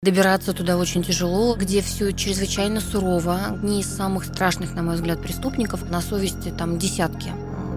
Добираться туда очень тяжело, где все чрезвычайно сурово. Одни из самых страшных, на мой взгляд, преступников. На совести там десятки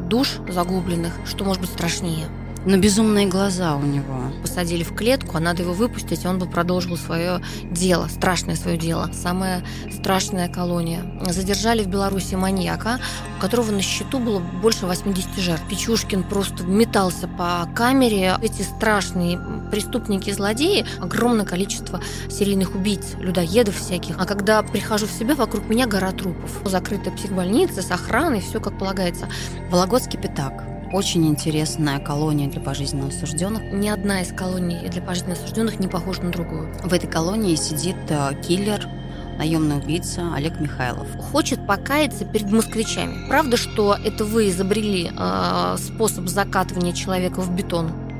душ загубленных. Что может быть страшнее? Но безумные глаза у него. Посадили в клетку, а надо его выпустить, и он бы продолжил свое дело, страшное свое дело. Самая страшная колония. Задержали в Беларуси маньяка, у которого на счету было больше 80 жертв. Печушкин просто метался по камере. Эти страшные преступники-злодеи, огромное количество серийных убийц, людоедов всяких. А когда прихожу в себя, вокруг меня гора трупов. Закрытая психбольница с охраной, все как полагается. Вологодский пятак очень интересная колония для пожизненно осужденных. Ни одна из колоний для пожизненно осужденных не похожа на другую. В этой колонии сидит э, киллер, наемный убийца Олег Михайлов. Хочет покаяться перед москвичами. Правда, что это вы изобрели э, способ закатывания человека в бетон?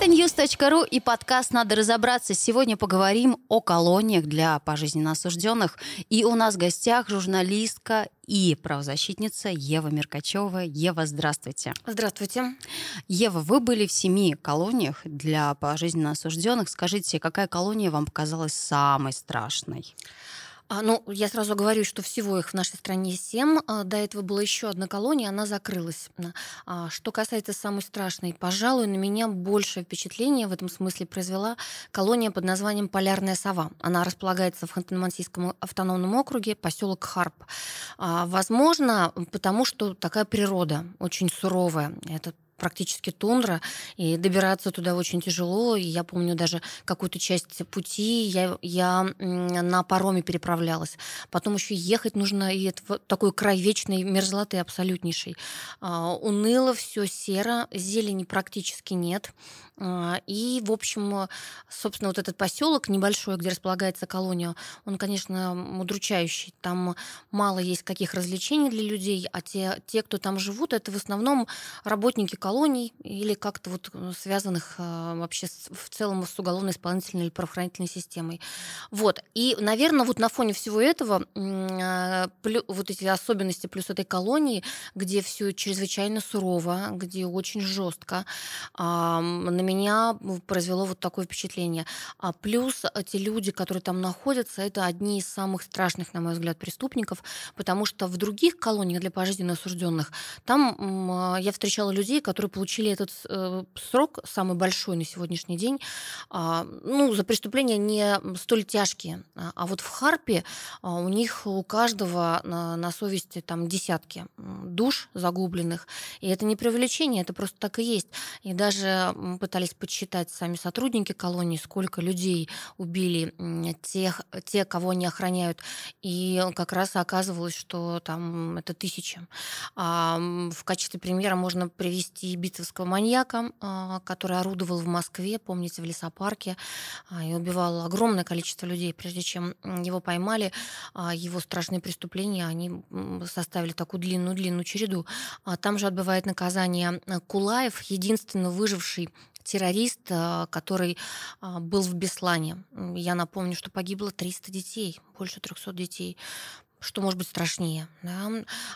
Это news.ru и подкаст «Надо разобраться». Сегодня поговорим о колониях для пожизненно осужденных. И у нас в гостях журналистка и правозащитница Ева Меркачева. Ева, здравствуйте. Здравствуйте. Ева, вы были в семи колониях для пожизненно осужденных. Скажите, какая колония вам показалась самой страшной? А, ну, я сразу говорю, что всего их в нашей стране семь. А, до этого была еще одна колония, она закрылась. А, что касается самой страшной, пожалуй, на меня большее впечатление в этом смысле произвела колония под названием Полярная сова. Она располагается в Ханты-Мансийском автономном округе, поселок Харп. Возможно, потому что такая природа очень суровая. Это практически тундра, и добираться туда очень тяжело. И я помню даже какую-то часть пути я, я на пароме переправлялась. Потом еще ехать нужно, и это такой край вечной мерзлоты абсолютнейшей. А, уныло, все серо, зелени практически нет. А, и, в общем, собственно, вот этот поселок небольшой, где располагается колония, он, конечно, удручающий. Там мало есть каких развлечений для людей, а те, те кто там живут, это в основном работники колоний или как-то вот связанных а, вообще в целом с уголовно-исполнительной или правоохранительной системой. Вот. И, наверное, вот на фоне всего этого а, вот эти особенности плюс этой колонии, где все чрезвычайно сурово, где очень жестко, на меня произвело вот такое впечатление. А плюс эти люди, которые там находятся, это одни из самых страшных, на мой взгляд, преступников, потому что в других колониях для пожизненно осужденных там а, я встречала людей, которые получили этот э, срок самый большой на сегодняшний день, а, ну за преступления не столь тяжкие, а, а вот в Харпе у них у каждого на, на совести там десятки душ загубленных, и это не привлечение, это просто так и есть. И даже пытались пытались подсчитать сами сотрудники колонии, сколько людей убили тех, те, кого они охраняют. И как раз оказывалось, что там это тысяча. А в качестве примера можно привести битовского маньяка, а, который орудовал в Москве, помните, в лесопарке, а, и убивал огромное количество людей. Прежде чем его поймали, его страшные преступления, они составили такую длинную-длинную череду. Там же отбывает наказание Кулаев, единственно выживший террорист, э, который а, был в Беслане. Я напомню, что погибло 300 детей, больше 300 детей что может быть страшнее. Да?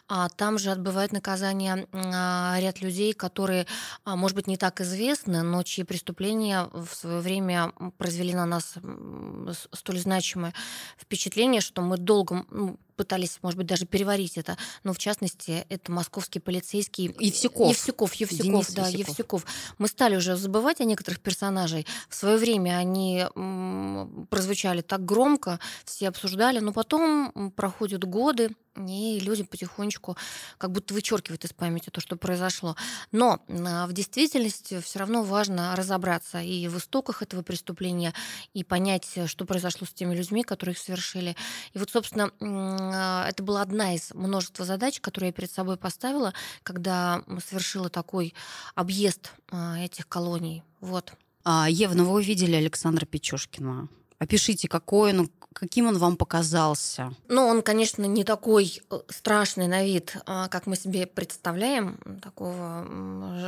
А там же отбывает наказание а, ряд людей, которые, а, может быть, не так известны, но чьи преступления в свое время произвели на нас столь значимое впечатление, что мы долго, ну, пытались, может быть, даже переварить это. Но в частности, это московский полицейский Евсюков. Евсюков, Евсюков, Денис да, Евсюков. Евсюков. Мы стали уже забывать о некоторых персонажей. В свое время они прозвучали так громко, все обсуждали, но потом проходят годы, и люди потихонечку как будто вычеркивают из памяти то, что произошло. Но а, в действительности все равно важно разобраться и в истоках этого преступления, и понять, что произошло с теми людьми, которые их совершили. И вот, собственно, это была одна из множества задач, которые я перед собой поставила, когда совершила такой объезд а, этих колоний. Вот. Ева, ну вы увидели Александра Печушкина Опишите, какой он, каким он вам показался? Ну, он, конечно, не такой э, страшный на вид, а, как мы себе представляем, такого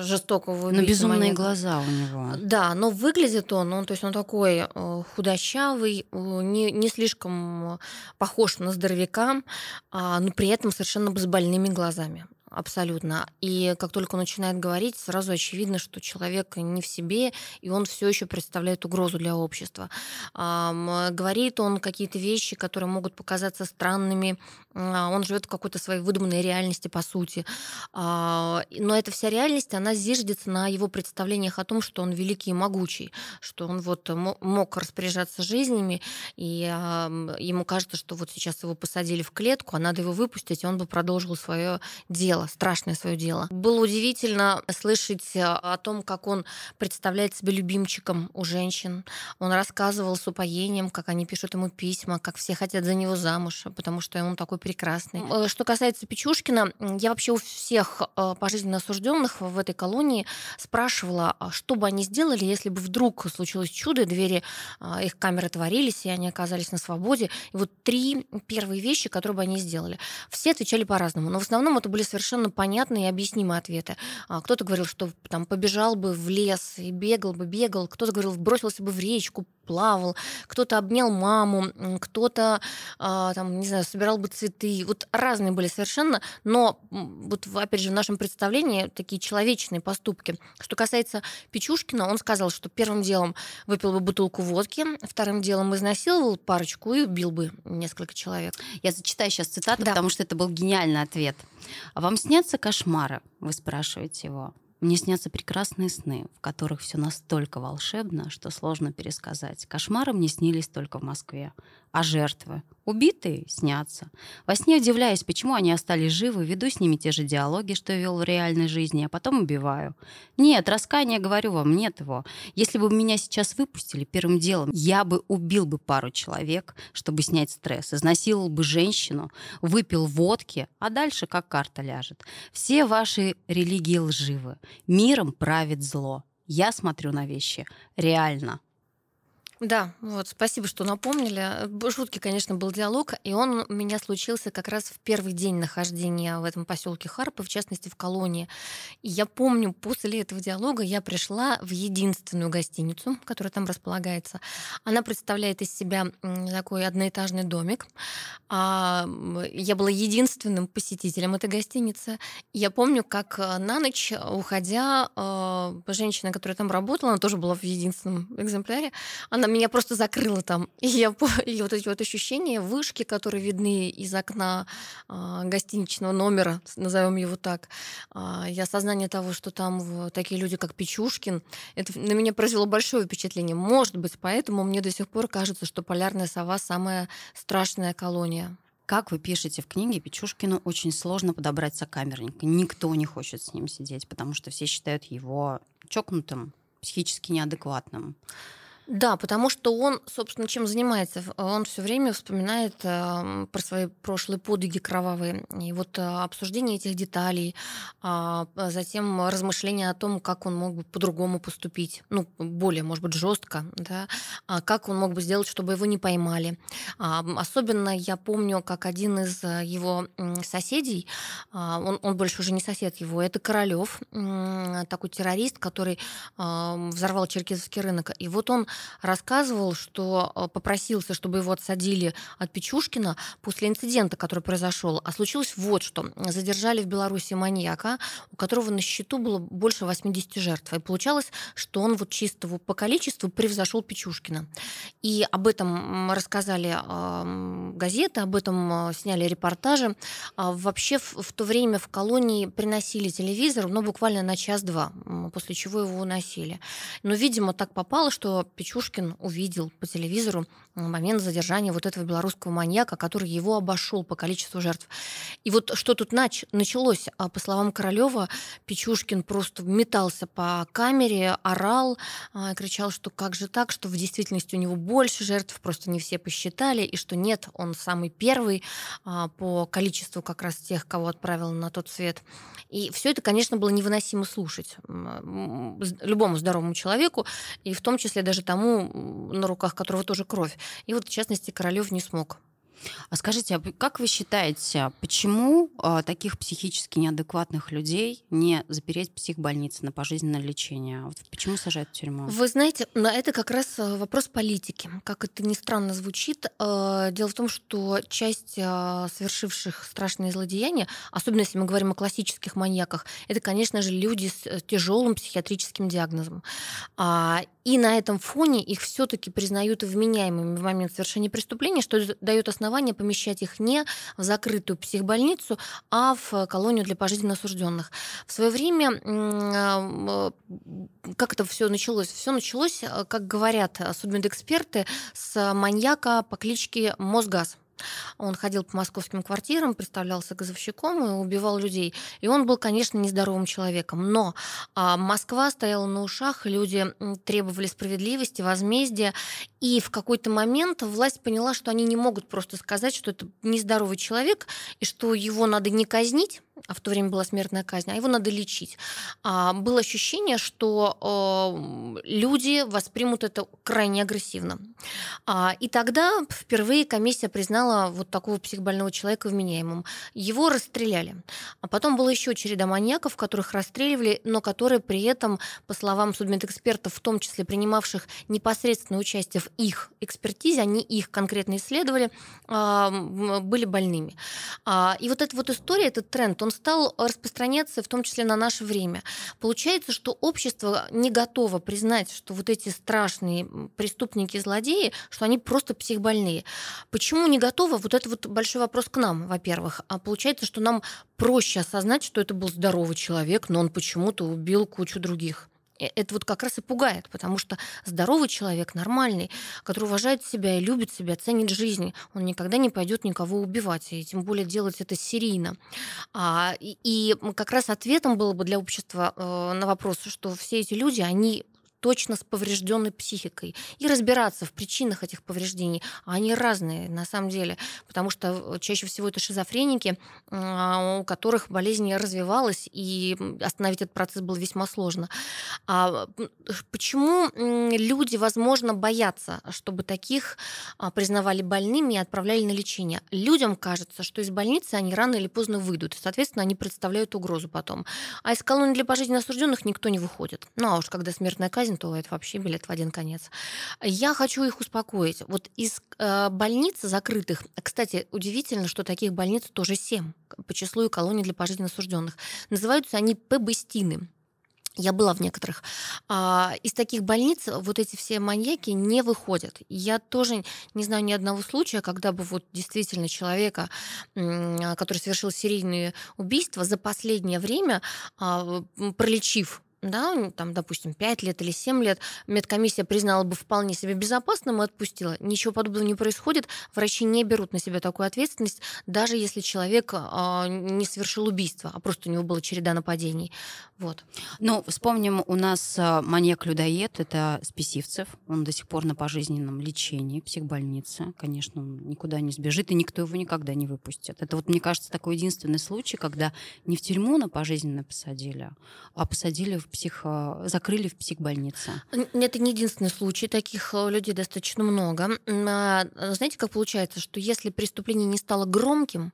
жестокого Но безумные маньяка. глаза у него. Да, но выглядит он, он, то есть он такой э, худощавый, не, не слишком похож на здоровяка, а, но при этом совершенно с больными глазами абсолютно. И как только он начинает говорить, сразу очевидно, что человек не в себе, и он все еще представляет угрозу для общества. Говорит он какие-то вещи, которые могут показаться странными. А, он живет в какой-то своей выдуманной реальности, по сути. А, но эта вся реальность, она зиждется на его представлениях о том, что он великий и могучий, что он вот мог распоряжаться жизнями, и ему кажется, что вот сейчас его посадили в клетку, а надо его выпустить, и он бы продолжил свое дело страшное свое дело. Было удивительно слышать о том, как он представляет себя любимчиком у женщин. Он рассказывал с упоением, как они пишут ему письма, как все хотят за него замуж, потому что он такой прекрасный. Э, что касается Печушкина, я вообще у всех э, пожизненно осужденных в этой колонии спрашивала, а что бы они сделали, если бы вдруг случилось чудо, двери их камеры творились, и они оказались на свободе. И вот три первые вещи, которые бы они сделали. Все отвечали по-разному, но в основном это были совершенно понятные и объяснимые ответы. А, кто-то говорил, что там побежал бы в лес и бегал бы, бегал. Кто-то говорил, бросился бы в речку, плавал. Кто-то обнял маму, кто-то а, там, не знаю, собирал бы цветы. Вот разные были совершенно, но вот опять же в нашем представлении такие человечные поступки. Что касается Печушкина, он сказал, что первым делом выпил бы бутылку водки, вторым делом изнасиловал парочку и убил бы несколько человек. Я зачитаю сейчас цитату, да. потому что это был гениальный ответ. А вам снятся кошмары? Вы спрашиваете его. Мне снятся прекрасные сны, в которых все настолько волшебно, что сложно пересказать. Кошмары мне снились только в Москве. А жертвы? Убитые снятся. Во сне удивляюсь, почему они остались живы, веду с ними те же диалоги, что вел в реальной жизни, а потом убиваю. Нет, раскаяния, говорю вам, нет его. Если бы меня сейчас выпустили первым делом, я бы убил бы пару человек, чтобы снять стресс, изнасиловал бы женщину, выпил водки, а дальше как карта ляжет. Все ваши религии лживы. Миром правит зло. Я смотрю на вещи реально. Да, вот, спасибо, что напомнили. Жуткий, конечно, был диалог, и он у меня случился как раз в первый день нахождения в этом поселке Харпы, в частности, в колонии. И я помню, после этого диалога я пришла в единственную гостиницу, которая там располагается. Она представляет из себя такой одноэтажный домик. А, я была единственным посетителем этой гостиницы. Я помню, как э, на ночь, уходя, э, женщина, которая там работала, она тоже была в единственном экземпляре, она она меня просто закрыла там. И, я, и вот эти вот ощущения, вышки, которые видны из окна э, гостиничного номера, назовем его так, э, и осознание того, что там такие люди, как Печушкин, это на меня произвело большое впечатление. Может быть, поэтому мне до сих пор кажется, что полярная сова самая страшная колония. Как вы пишете в книге, Печушкину очень сложно подобрать сокамерника. Никто не хочет с ним сидеть, потому что все считают его чокнутым, психически неадекватным. Да, потому что он, собственно, чем занимается? Он все время вспоминает э, про свои прошлые подвиги кровавые. И вот э, обсуждение этих деталей, э, затем размышления о том, как он мог бы по-другому поступить, ну, более, может быть, жестко, да, а как он мог бы сделать, чтобы его не поймали. А, особенно я помню, как один из э, его соседей, а, он, он больше уже не сосед его, это Королев, такой террорист, который э, взорвал черкизовский рынок. И вот он рассказывал, что э, попросился, чтобы его отсадили от Печушкина после инцидента, который произошел. А случилось вот что. Задержали в Беларуси маньяка, у которого на счету было больше 80 жертв. И получалось, что он вот чисто по количеству превзошел Печушкина. И об этом рассказали газеты, об этом э, сняли репортажи. А вообще в то время в колонии приносили телевизор, но буквально на час-два, после чего его уносили. Но, видимо, так попало, что Печушкин увидел по телевизору момент задержания вот этого белорусского маньяка, который его обошел по количеству жертв. И вот что тут нач- началось? А по словам Королева, Печушкин просто метался по камере, орал, а, кричал, что как же так, что в действительности у него больше жертв, просто не все посчитали, и что нет, он самый первый а, по количеству как раз тех, кого отправил на тот свет. И все это, конечно, было невыносимо слушать любому здоровому человеку, и в том числе даже тому, тому, на руках которого тоже кровь. И вот, в частности, Королев не смог. А скажите, а как вы считаете, почему э, таких психически неадекватных людей не запереть в психбольнице на пожизненное лечение? Вот почему сажают в тюрьму? Вы знаете, это как раз э, вопрос политики. Как это ни странно звучит, э, дело в том, что часть э, совершивших страшные злодеяния, особенно если мы говорим о классических маньяках, это, конечно же, люди с тяжелым психиатрическим диагнозом. А, и на этом фоне их все-таки признают вменяемыми в момент совершения преступления, что дает основание помещать их не в закрытую психбольницу, а в колонию для пожизненно осужденных. В свое время, а, как это все началось? Все началось, э, как говорят судмедэксперты, с маньяка по кличке Мосгаз. Он ходил по московским квартирам, представлялся газовщиком и убивал людей. И он был, конечно, нездоровым человеком. Но а, Москва стояла на ушах, люди требовали справедливости, возмездия. И в какой-то момент власть поняла, что они не могут просто сказать, что это нездоровый человек, и что его надо не казнить, а в то время была смертная казнь, а его надо лечить. А, было ощущение, что э, люди воспримут это крайне агрессивно. А, и тогда впервые комиссия признала вот такого психбольного человека вменяемым. Его расстреляли. А потом была еще череда маньяков, которых расстреливали, но которые при этом, по словам судмедэкспертов, в том числе принимавших непосредственное участие в их экспертизе, они их конкретно исследовали, э, были больными. А, и вот эта вот история, этот тренд, он стал распространяться в том числе на наше время. Получается, что общество не готово признать, что вот эти страшные преступники, злодеи, что они просто психбольные. Почему не готово? Вот это вот большой вопрос к нам, во-первых. А получается, что нам проще осознать, что это был здоровый человек, но он почему-то убил кучу других. Э, это вот как раз и пугает, потому что здоровый человек, нормальный, который уважает себя и любит себя, ценит жизнь, он никогда не пойдет никого убивать, и тем более делать это серийно. А, и, и как раз ответом было бы для общества э, на вопрос, что все эти люди, они точно с поврежденной психикой и разбираться в причинах этих повреждений. А они разные на самом деле, потому что э, чаще всего это шизофреники, а, у которых болезнь развивалась, и остановить этот процесс было весьма сложно. А почему люди, возможно, боятся, чтобы таких а, признавали больными и отправляли на лечение? Людям кажется, что из больницы они рано или поздно выйдут, и, соответственно, они представляют угрозу потом. А из колонии для пожизненно осужденных никто не выходит. Ну а уж когда смертная казнь, то это вообще билет в один конец. Я хочу их успокоить. Вот из э, больниц закрытых, кстати, удивительно, что таких больниц тоже семь по числу и колоний для пожизненно осужденных. Называются они ПБСТИНы. Я была в некоторых. А, из таких больниц вот эти все маньяки не выходят. Я тоже не знаю ни одного случая, когда бы вот действительно человека, который совершил серийные убийства, за последнее время, а, пролечив да, там, допустим, 5 лет или 7 лет, медкомиссия признала бы вполне себе безопасным и отпустила. Ничего подобного не происходит. Врачи не берут на себя такую ответственность, даже если человек э, не совершил убийство, а просто у него была череда нападений. Вот. Ну, вспомним, у нас а, маньяк-людоед — это Списивцев. Он до сих пор на пожизненном лечении, психбольнице. Конечно, он никуда не сбежит, и никто его никогда не выпустит. Это вот, мне кажется, такой единственный случай, когда не в тюрьму на пожизненно посадили, а посадили в психо... закрыли в психбольнице. Это не единственный случай, таких э, людей достаточно много. А, знаете, как получается, что если преступление не стало громким,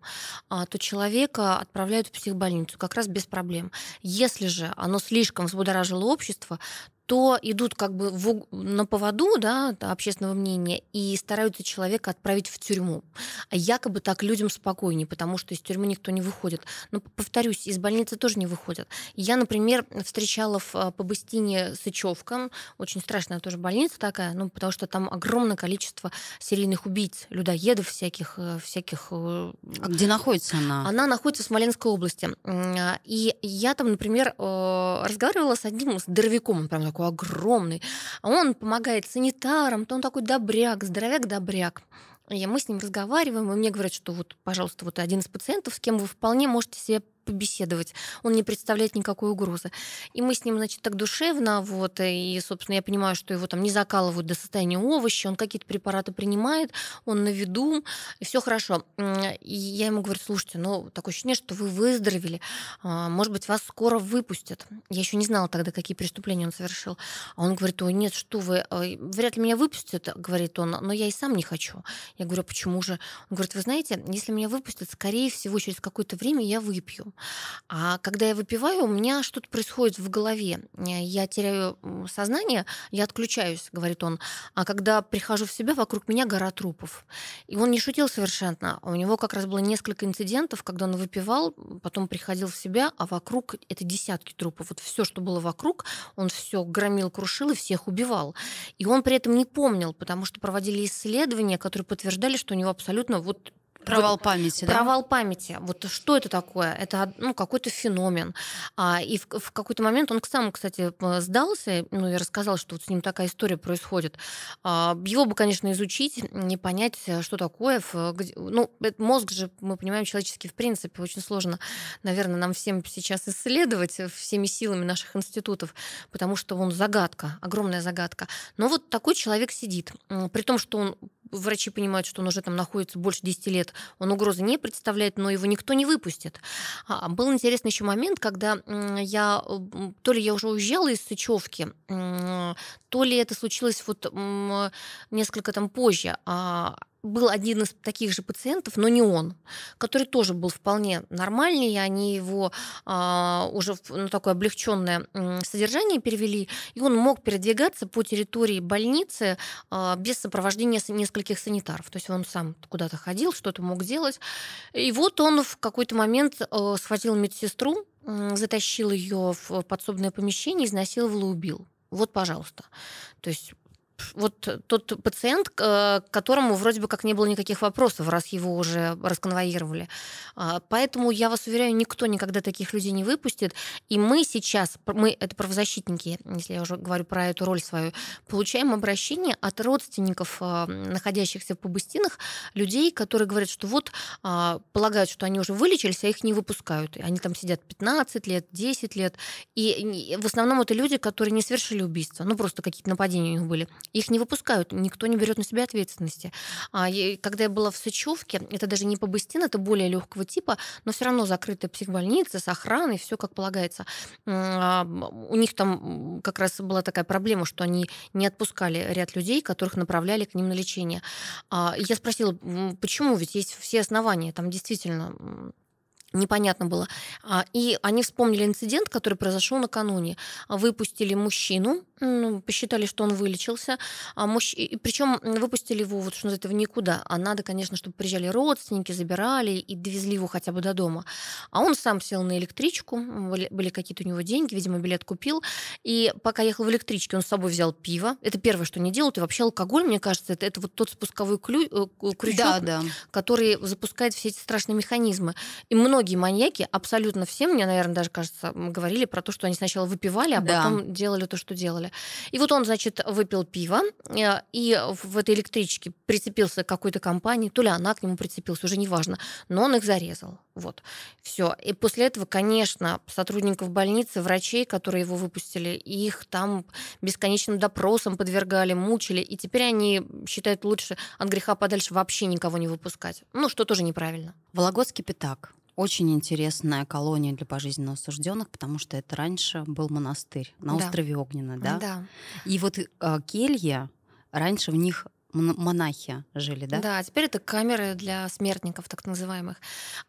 а, то человека отправляют в психбольницу как раз без проблем. Если же оно слишком взбудоражило общество, то идут как бы в, на поводу да, общественного мнения и стараются человека отправить в тюрьму. А якобы так людям спокойнее, потому что из тюрьмы никто не выходит. Но, повторюсь, из больницы тоже не выходят. Я, например, встречала в а, Побыстине Сычевка, очень страшная тоже больница такая, ну, потому что там огромное количество серийных убийц, людоедов всяких. Э, всяких. Э, а где находится она? Она находится в Смоленской области. И я там, например, э, разговаривала с одним здоровяком, он прям такой огромный. А он помогает санитарам, то он такой добряк, здоровяк-добряк. И мы с ним разговариваем, и мне говорят, что вот, пожалуйста, вот один из пациентов, с кем вы вполне можете себе побеседовать. Он не представляет никакой угрозы. И мы с ним, значит, так душевно, вот, и, собственно, я понимаю, что его там не закалывают до состояния овоща, он какие-то препараты принимает, он на виду, и все хорошо. И я ему говорю, слушайте, ну, такое ощущение, что вы выздоровели, а, может быть, вас скоро выпустят. Я еще не знала тогда, какие преступления он совершил. А он говорит, ой, нет, что вы, вряд ли меня выпустят, говорит он, но я и сам не хочу. Я говорю, «А почему же? Он говорит, вы знаете, если меня выпустят, скорее всего, через какое-то время я выпью. А когда я выпиваю, у меня что-то происходит в голове. Я теряю сознание, я отключаюсь, говорит он. А когда прихожу в себя, вокруг меня гора трупов. И он не шутил совершенно. У него как раз было несколько инцидентов, когда он выпивал, потом приходил в себя, а вокруг это десятки трупов. Вот все, что было вокруг, он все громил, крушил и всех убивал. И он при этом не помнил, потому что проводили исследования, которые подтверждали, что у него абсолютно вот Провал памяти, да? Провал памяти. Вот что это такое? Это ну, какой-то феномен. А, и в, в какой-то момент он сам, кстати, сдался, ну, и рассказал, что вот с ним такая история происходит. А, его бы, конечно, изучить, не понять, что такое. Где, ну, мозг же, мы понимаем, человеческий в принципе очень сложно, наверное, нам всем сейчас исследовать всеми силами наших институтов, потому что он загадка, огромная загадка. Но вот такой человек сидит, при том, что он врачи понимают, что он уже там находится больше 10 лет, он угрозы не представляет, но его никто не выпустит. А, был интересный еще момент, когда я, то ли я уже уезжала из Сычевки, то ли это случилось вот несколько там позже, а, был один из таких же пациентов, но не он, который тоже был вполне нормальный, они его а, уже в такое облегченное содержание перевели, и он мог передвигаться по территории больницы а, без сопровождения нескольких санитаров. То есть он сам куда-то ходил, что-то мог делать. И вот он в какой-то момент а, схватил медсестру, затащил ее в подсобное помещение, изнасиловал и убил. Вот, пожалуйста. То есть вот тот пациент, к которому вроде бы как не было никаких вопросов, раз его уже расконвоировали. А, поэтому я вас уверяю, никто никогда таких людей не выпустит. И мы сейчас, мы, это правозащитники, если я уже говорю про эту роль свою, получаем обращение от родственников, а, находящихся в Побыстинах, людей, которые говорят, что вот а, полагают, что они уже вылечились, а их не выпускают. Они там сидят 15 лет, 10 лет. И в основном это люди, которые не совершили убийство, ну просто какие-то нападения у них были их не выпускают, никто не берет на себя ответственности. А когда я была в Сычевке, это даже не Побыстин, это более легкого типа, но все равно закрытая психбольница с охраной, все как полагается. А, у них там как раз была такая проблема, что они не отпускали ряд людей, которых направляли к ним на лечение. А, я спросила, почему, ведь есть все основания, там действительно непонятно было. А, и они вспомнили инцидент, который произошел накануне. Выпустили мужчину, ну, посчитали, что он вылечился. А мужч... причем выпустили его вот что этого никуда. А надо, конечно, чтобы приезжали родственники, забирали и довезли его хотя бы до дома. А он сам сел на электричку, были какие-то у него деньги, видимо, билет купил. И пока ехал в электричке, он с собой взял пиво. Это первое, что они делают. И вообще алкоголь, мне кажется, это, это вот тот спусковой клю... Э, крючок, да, да. который запускает все эти страшные механизмы. И многие маньяки, абсолютно все, мне, наверное, даже кажется, говорили про то, что они сначала выпивали, а да. потом делали то, что делали. И вот он, значит, выпил пиво, э, и в этой электричке прицепился к какой-то компании, то ли она к нему прицепилась, уже неважно, но он их зарезал. Вот. Все. И после этого, конечно, сотрудников больницы, врачей, которые его выпустили, их там бесконечным допросом подвергали, мучили, и теперь они считают лучше от греха подальше вообще никого не выпускать. Ну, что тоже неправильно. Вологодский пятак. Очень интересная колония для пожизненно осужденных, потому что это раньше был монастырь на да. острове Огненно, да? Да. И вот э, келья, раньше в них монахи жили, да? Да, теперь это камеры для смертников, так называемых.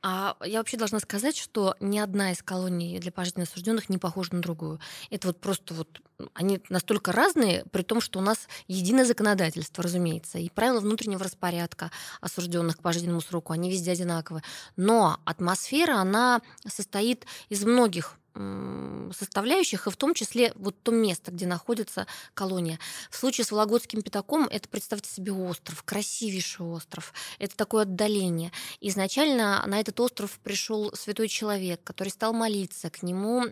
А я вообще должна сказать, что ни одна из колоний для пожизненно осужденных не похожа на другую. Это вот просто вот они настолько разные, при том, что у нас единое законодательство, разумеется, и правила внутреннего распорядка осужденных к пожизненному сроку, они везде одинаковые. Но атмосфера, она состоит из многих составляющих, и в том числе вот то место, где находится колония. В случае с Вологодским пятаком это, представьте себе, остров, красивейший остров. Это такое отдаление. Изначально на этот остров пришел святой человек, который стал молиться, к нему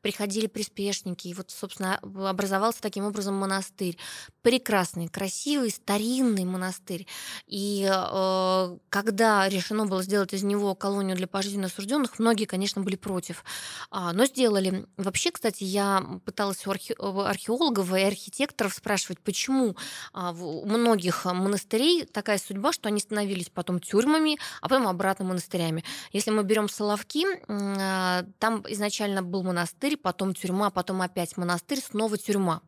приходили приспешники, и вот, собственно, образовался таким образом монастырь. Прекрасный, красивый, старинный монастырь. И э, когда решено было сделать из него колонию для пожизненно осужденных, многие, конечно, были против. А, но сделали. Вообще, кстати, я пыталась у археологов и архитекторов спрашивать, почему а, у многих монастырей такая судьба, что они становились потом тюрьмами, а потом обратно монастырями. Если мы берем Соловки, а, там изначально был монастырь, потом тюрьма, потом опять монастырь, снова тюрьма.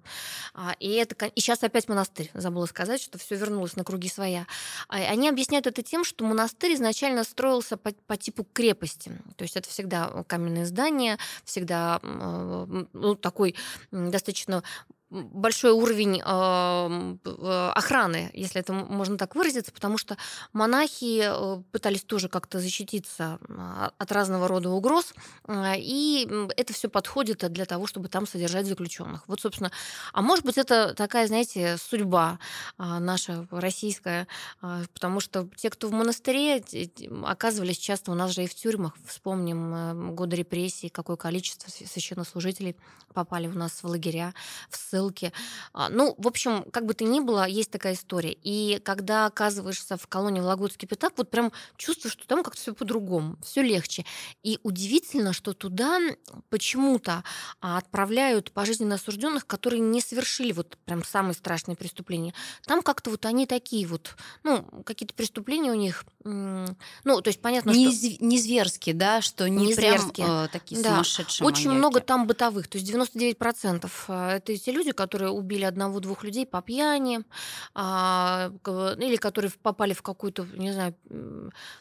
И, это, и сейчас опять монастырь. Забыла сказать, что все вернулось на круги своя. Они объясняют это тем, что монастырь изначально строился по, по типу крепости. То есть это всегда каменные здания, всегда ну, такой достаточно большой уровень э, охраны, если это можно так выразиться, потому что монахи э, пытались тоже как-то защититься а, от разного рода угроз, э, и это все подходит для того, чтобы там содержать заключенных. Вот, собственно, а может быть, это такая, знаете, судьба а, наша российская, а, потому что те, кто в монастыре, оказывались часто у нас же и в тюрьмах. Вспомним годы репрессий, какое количество священнослужителей попали у нас в лагеря, в ссылки ссылки. А, ну, в общем, как бы то ни было, есть такая история. И когда оказываешься в колонии Вологодский пятак, вот прям чувствуешь, что там как-то все по-другому, все легче. И удивительно, что туда почему-то а, отправляют пожизненно осужденных, которые не совершили вот прям самые страшные преступления. Там как-то вот они такие вот, ну, какие-то преступления у них, ну, то есть понятно, не, что... Не зверские, да, что не, не прям э, такие да. сумасшедшие Очень маньяки. много там бытовых, то есть 99% э, это те люди, люди, которые убили одного-двух людей по пьяни, а, или которые попали в какую-то, не знаю,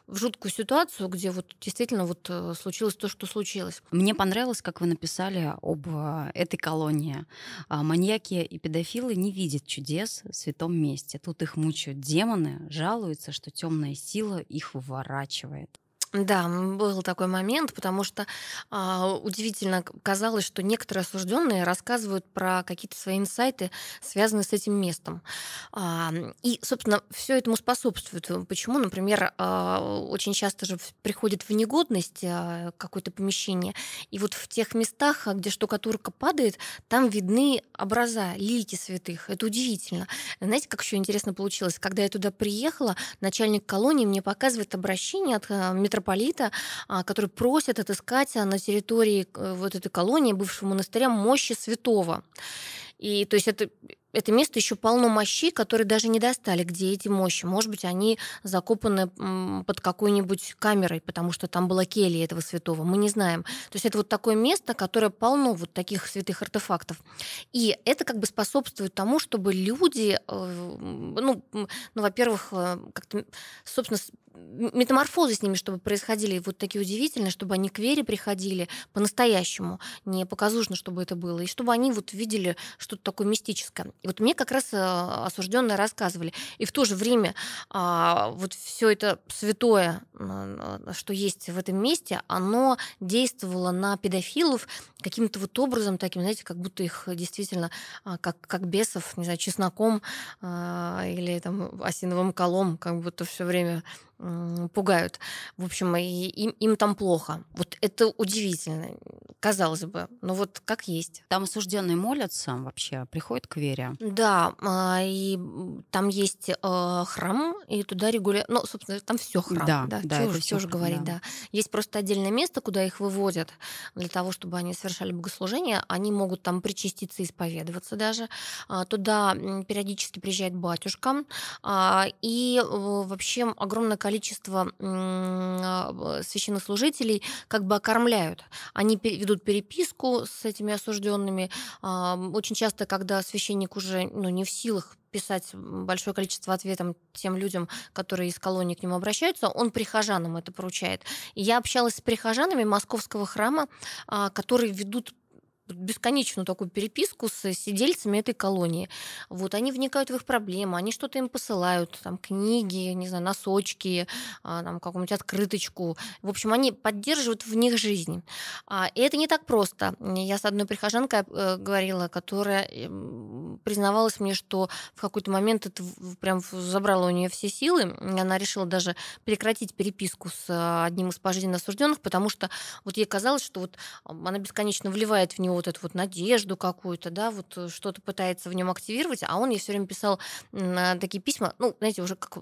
в жуткую ситуацию, где вот действительно вот э, случилось то, что случилось. Мне понравилось, как вы написали об э, этой колонии. А, маньяки и педофилы не видят чудес в святом месте. Тут их мучают демоны, жалуются, что темная сила их выворачивает. Да, был такой момент, потому что а, удивительно казалось, что некоторые осужденные рассказывают про какие-то свои инсайты, связанные с этим местом. А, и, собственно, все этому способствует. Почему, например, а, очень часто же приходит в негодность а, какое-то помещение, и вот в тех местах, где штукатурка падает, там видны образа, лики святых. Это удивительно. Знаете, как еще интересно получилось? Когда я туда приехала, начальник колонии мне показывает обращение от а, митрополита а, который просит отыскать на территории э, вот этой колонии бывшего монастыря мощи святого. И то есть это это место еще полно мощей, которые даже не достали, где эти мощи. Может быть, они закопаны под какой-нибудь камерой, потому что там была келья этого святого. Мы не знаем. То есть это вот такое место, которое полно вот таких святых артефактов. И это как бы способствует тому, чтобы люди, э, ну, ну во-первых, э, как-то, собственно, метаморфозы с ними, чтобы происходили вот такие удивительные, чтобы они к вере приходили по-настоящему, не показушно, чтобы это было, и чтобы они вот видели что-то такое мистическое. И вот мне как раз э, осужденные рассказывали. И в то же время а, вот все это святое, что есть в этом месте, оно действовало на педофилов каким-то вот образом таким, знаете, как будто их действительно а, как, как бесов, не знаю, чесноком а, или там осиновым колом, как будто все время пугают. В общем, и им, им там плохо. Вот это удивительно, казалось бы. Но вот как есть. Там осужденные молятся вообще, приходят к вере. Да, а, и там есть э, храм, и туда регулярно... Ну, собственно, там все храм. Да, да, да чего все же говорить, да. да. Есть просто отдельное место, куда их выводят для того, чтобы они совершали богослужение. Они могут там причаститься, исповедоваться даже. А, туда периодически приезжает батюшка. А, и э, вообще огромное количество количество а, священнослужителей как бы окормляют. Они ведут переписку с этими осужденными. А, очень часто, когда священник уже ну, не в силах писать большое количество ответов тем людям, которые из колонии к нему обращаются, он прихожанам это поручает. Я общалась с прихожанами московского храма, а, которые ведут бесконечную такую переписку с сидельцами этой колонии. Вот они вникают в их проблемы, они что-то им посылают, там книги, не знаю, носочки, а, там какую-нибудь открыточку. В общем, они поддерживают в них жизнь. А, и это не так просто. Я с одной прихожанкой э, говорила, которая эм, признавалась мне, что в какой-то момент это прям забрало у нее все силы. Она решила даже прекратить переписку с а, одним из пожизненно осужденных, потому что вот ей казалось, что вот она бесконечно вливает в него вот эту вот надежду какую-то, да, вот э, что-то пытается в нем активировать, а он ей все время писал такие письма, ну, знаете, уже как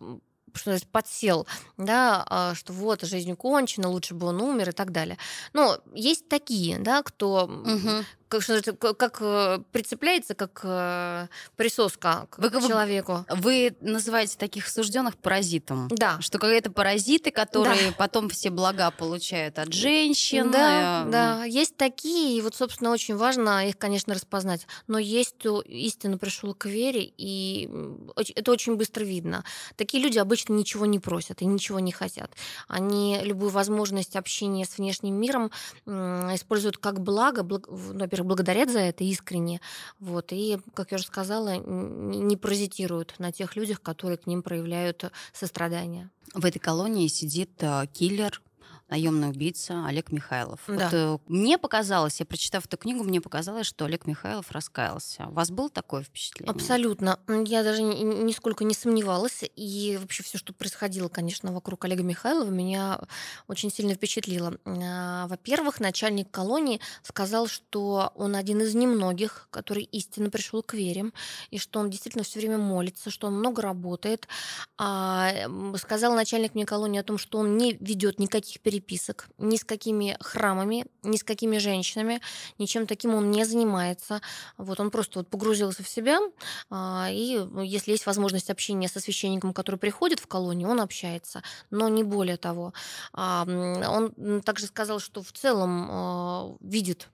что называется, подсел, да, а, что вот, жизнь кончена, лучше бы он умер и так далее. Но есть такие, да, кто угу как, как э, прицепляется, как э, присоска к вы, человеку. Вы называете таких осужденных паразитом. Да. Что это паразиты, которые да. потом все блага получают от женщин. Да, э, да. Есть такие, и вот, собственно, очень важно их, конечно, распознать. Но есть кто истинно пришел к вере, и это очень быстро видно. Такие люди обычно ничего не просят и ничего не хотят. Они любую возможность общения с внешним миром используют как благо, благ, во-первых, благодарят за это искренне, вот, и, как я уже сказала, не паразитируют на тех людях, которые к ним проявляют сострадание. В этой колонии сидит э, киллер, наемный убийца Олег Михайлов. Да. Вот, э, мне показалось, я прочитав эту книгу, мне показалось, что Олег Михайлов раскаялся. У вас было такое впечатление? Абсолютно. Я даже нисколько не сомневалась. И вообще все, что происходило, конечно, вокруг Олега Михайлова, меня очень сильно впечатлило. А, во-первых, начальник колонии сказал, что он один из немногих, который истинно пришел к вере, и что он действительно все время молится, что он много работает. А, сказал начальник мне колонии о том, что он не ведет никаких переписок переписок, ни с какими храмами, ни с какими женщинами, ничем таким он не занимается. Вот он просто вот погрузился в себя, а, и ну, если есть возможность общения со священником, который приходит в колонию, он общается, но не более того. А, он также сказал, что в целом а, видит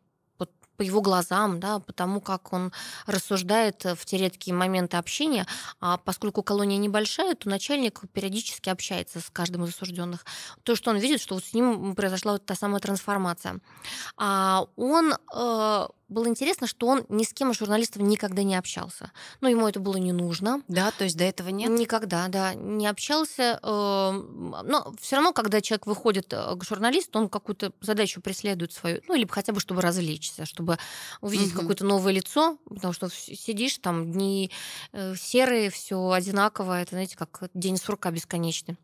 по его глазам, да, потому как он рассуждает в те редкие моменты общения. А поскольку колония небольшая, то начальник периодически общается с каждым из осужденных. То, что он видит, что вот с ним произошла вот та самая трансформация. А он э, было интересно, что он ни с кем из журналистов никогда не общался. Ну, ему это было не нужно. Да, то есть до этого нет? Никогда, да, не общался. Эм, но все равно, когда человек выходит э, к журналисту, он какую-то задачу преследует свою, ну, либо хотя бы, чтобы развлечься, чтобы увидеть угу. какое-то новое лицо, потому что сидишь там, дни э, серые, все одинаково, это, знаете, как день сурка бесконечный.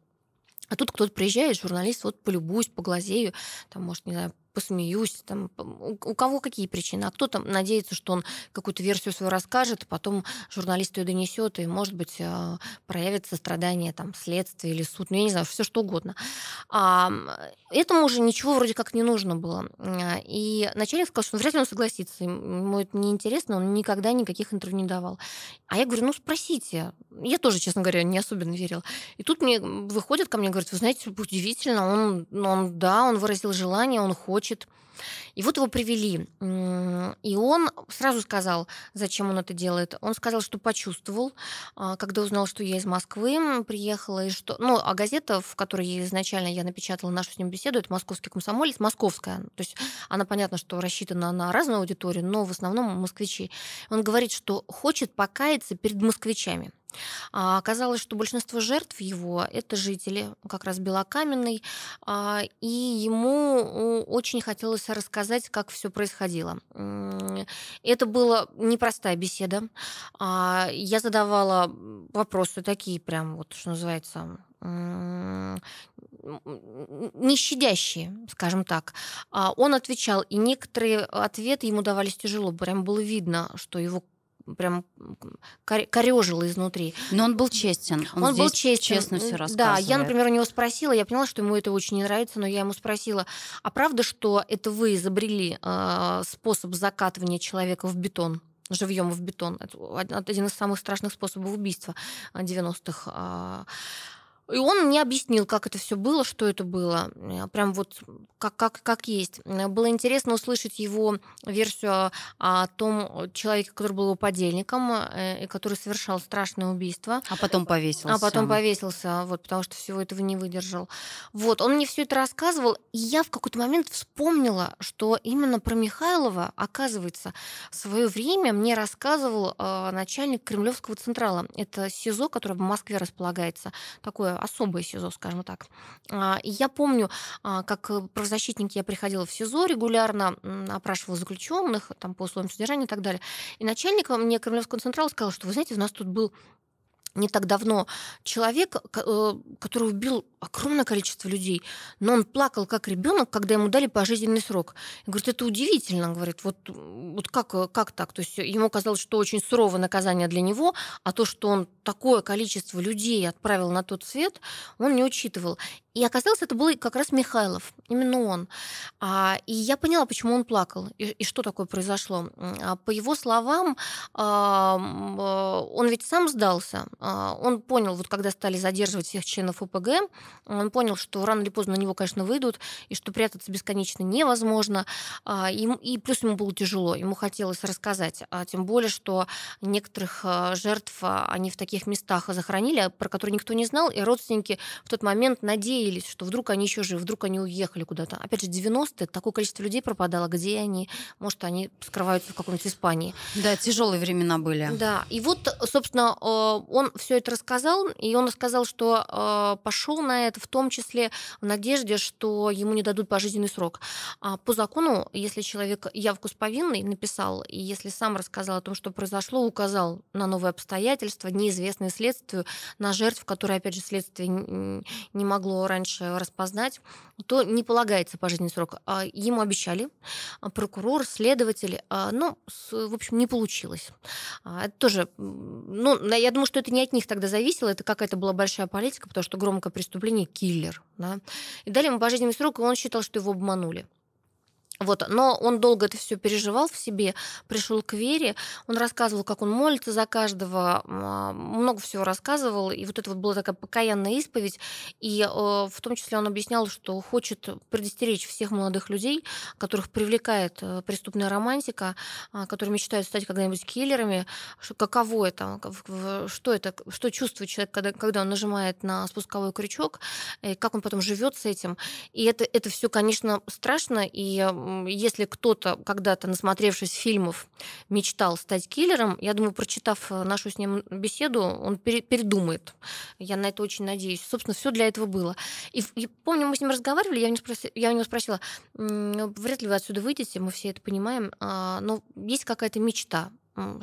А тут кто-то приезжает, журналист, вот полюбуюсь, поглазею, там, может, не знаю, посмеюсь, там, у кого какие причины, а кто-то надеется, что он какую-то версию свою расскажет, потом журналист ее донесет, и, может быть, а, проявит сострадание, там, следствие или суд, ну, я не знаю, все что угодно. А этому уже ничего вроде как не нужно было. И начальник сказал, что вряд ли он согласится, ему это неинтересно, он никогда никаких интервью не давал. А я говорю, ну, спросите. Я тоже, честно говоря, не особенно верила. И тут мне выходит ко мне, говорит, вы знаете, удивительно, он, он да, он выразил желание, он хочет, хочет. И вот его привели. И он сразу сказал, зачем он это делает. Он сказал, что почувствовал, а, когда узнал, что я из Москвы приехала, и что... Ну, а газета, в которой изначально я напечатала нашу с ним беседу, это «Московский комсомолец», московская. То есть она, понятно, что рассчитана на разную аудиторию, но в основном москвичи. Он говорит, что хочет покаяться перед москвичами. А оказалось, что большинство жертв его – это жители как раз Белокаменной, а, и ему очень хотелось рассказать, как все происходило. Это была непростая беседа. А, я задавала вопросы такие прям, вот что называется, не щадящие, скажем так. А он отвечал, и некоторые ответы ему давались тяжело. Прям было видно, что его прям корежило изнутри. Но он был честен. Он, он был честен. Честно все рассказывает. Да, я, например, у него спросила, я поняла, что ему это очень не нравится, но я ему спросила, а правда, что это вы изобрели э, способ закатывания человека в бетон? живьем в бетон. Это один из самых страшных способов убийства 90-х. И он мне объяснил, как это все было, что это было. Прям вот как, как, как есть. Было интересно услышать его версию о том человеке, который был его подельником, и который совершал страшное убийство. А потом повесился. А потом повесился, вот, потому что всего этого не выдержал. Вот, он мне все это рассказывал, и я в какой-то момент вспомнила, что именно про Михайлова, оказывается, в свое время мне рассказывал э, начальник Кремлевского централа. Это СИЗО, которое в Москве располагается, такое особое СИЗО, скажем так. А, я помню, а, как правозащитник я приходила в СИЗО регулярно, опрашивала заключенных там, по условиям содержания и так далее. И начальник мне Кремлевского централа сказал, что, вы знаете, у нас тут был не так давно человек, э, который убил огромное количество людей, но он плакал как ребенок, когда ему дали пожизненный срок. И говорит, это удивительно, говорит, вот, вот как, как так? То есть ему казалось, что очень суровое наказание для него, а то, что он такое количество людей отправил на тот свет, он не учитывал. И оказалось, это был как раз Михайлов, именно он. А, и я поняла, почему он плакал и, и что такое произошло. А, по его словам, а, он ведь сам сдался. А, он понял, вот когда стали задерживать всех членов ОПГ, он понял, что рано или поздно на него, конечно, выйдут, и что прятаться бесконечно невозможно. А, и, и плюс ему было тяжело, ему хотелось рассказать. А, тем более, что некоторых а, жертв а, они в таких местах захоронили, про которые никто не знал, и родственники в тот момент надеялись, надеялись, что вдруг они еще живы, вдруг они уехали куда-то. Опять же, 90-е такое количество людей пропадало, где они, может, они скрываются в каком-нибудь Испании. Да, тяжелые времена были. Да, и вот, собственно, э, он все это рассказал, и он сказал, что э, пошел на это в том числе в надежде, что ему не дадут пожизненный срок. А по закону, если человек явку с повинной написал, и если сам рассказал о том, что произошло, указал на новые обстоятельства, неизвестные следствию, на жертв, которые, опять же, следствие не могло раньше распознать, то не полагается пожизненный срок. А ему обещали а, прокурор, следователь, а, но, в общем, не получилось. Это тоже, ну, я думаю, что это не от них тогда зависело, это какая-то была большая политика, потому что громкое преступление – киллер. Да? И дали ему пожизненный срок, и он считал, что его обманули. Вот, но он долго это все переживал в себе, пришел к вере, он рассказывал, как он молится за каждого, много всего рассказывал, и вот это вот была такая покаянная исповедь, и э, в том числе он объяснял, что хочет предостеречь всех молодых людей, которых привлекает э, преступная романтика, а, которые мечтают стать когда-нибудь киллерами, каково это, что это, что чувствует человек, когда, когда он нажимает на спусковой крючок, и как он потом живет с этим, и это, это все, конечно, страшно, и если кто-то когда-то, насмотревшись фильмов, мечтал стать киллером, я думаю, прочитав э, нашу с ним беседу, он передумает. Я на это очень надеюсь. Собственно, все для этого было. И, и помню, мы с ним разговаривали, я у него спросила, я у него спросила вряд ли вы отсюда выйдете, мы все это понимаем, а, но есть какая-то мечта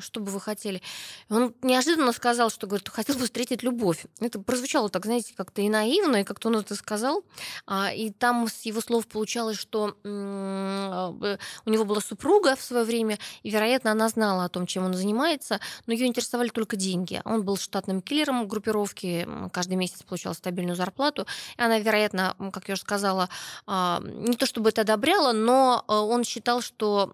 что бы вы хотели? Он неожиданно сказал, что говорит, хотел бы встретить любовь. Это прозвучало так, знаете, как-то и наивно, и как-то он это сказал. А, и там с его слов получалось, что а, у него была супруга в свое время, и, вероятно, она знала о том, чем он занимается, но ее интересовали только деньги. Он был штатным киллером группировки, каждый месяц получал стабильную зарплату. И она, вероятно, как я уже сказала, а, не то чтобы это одобряла, но он считал, что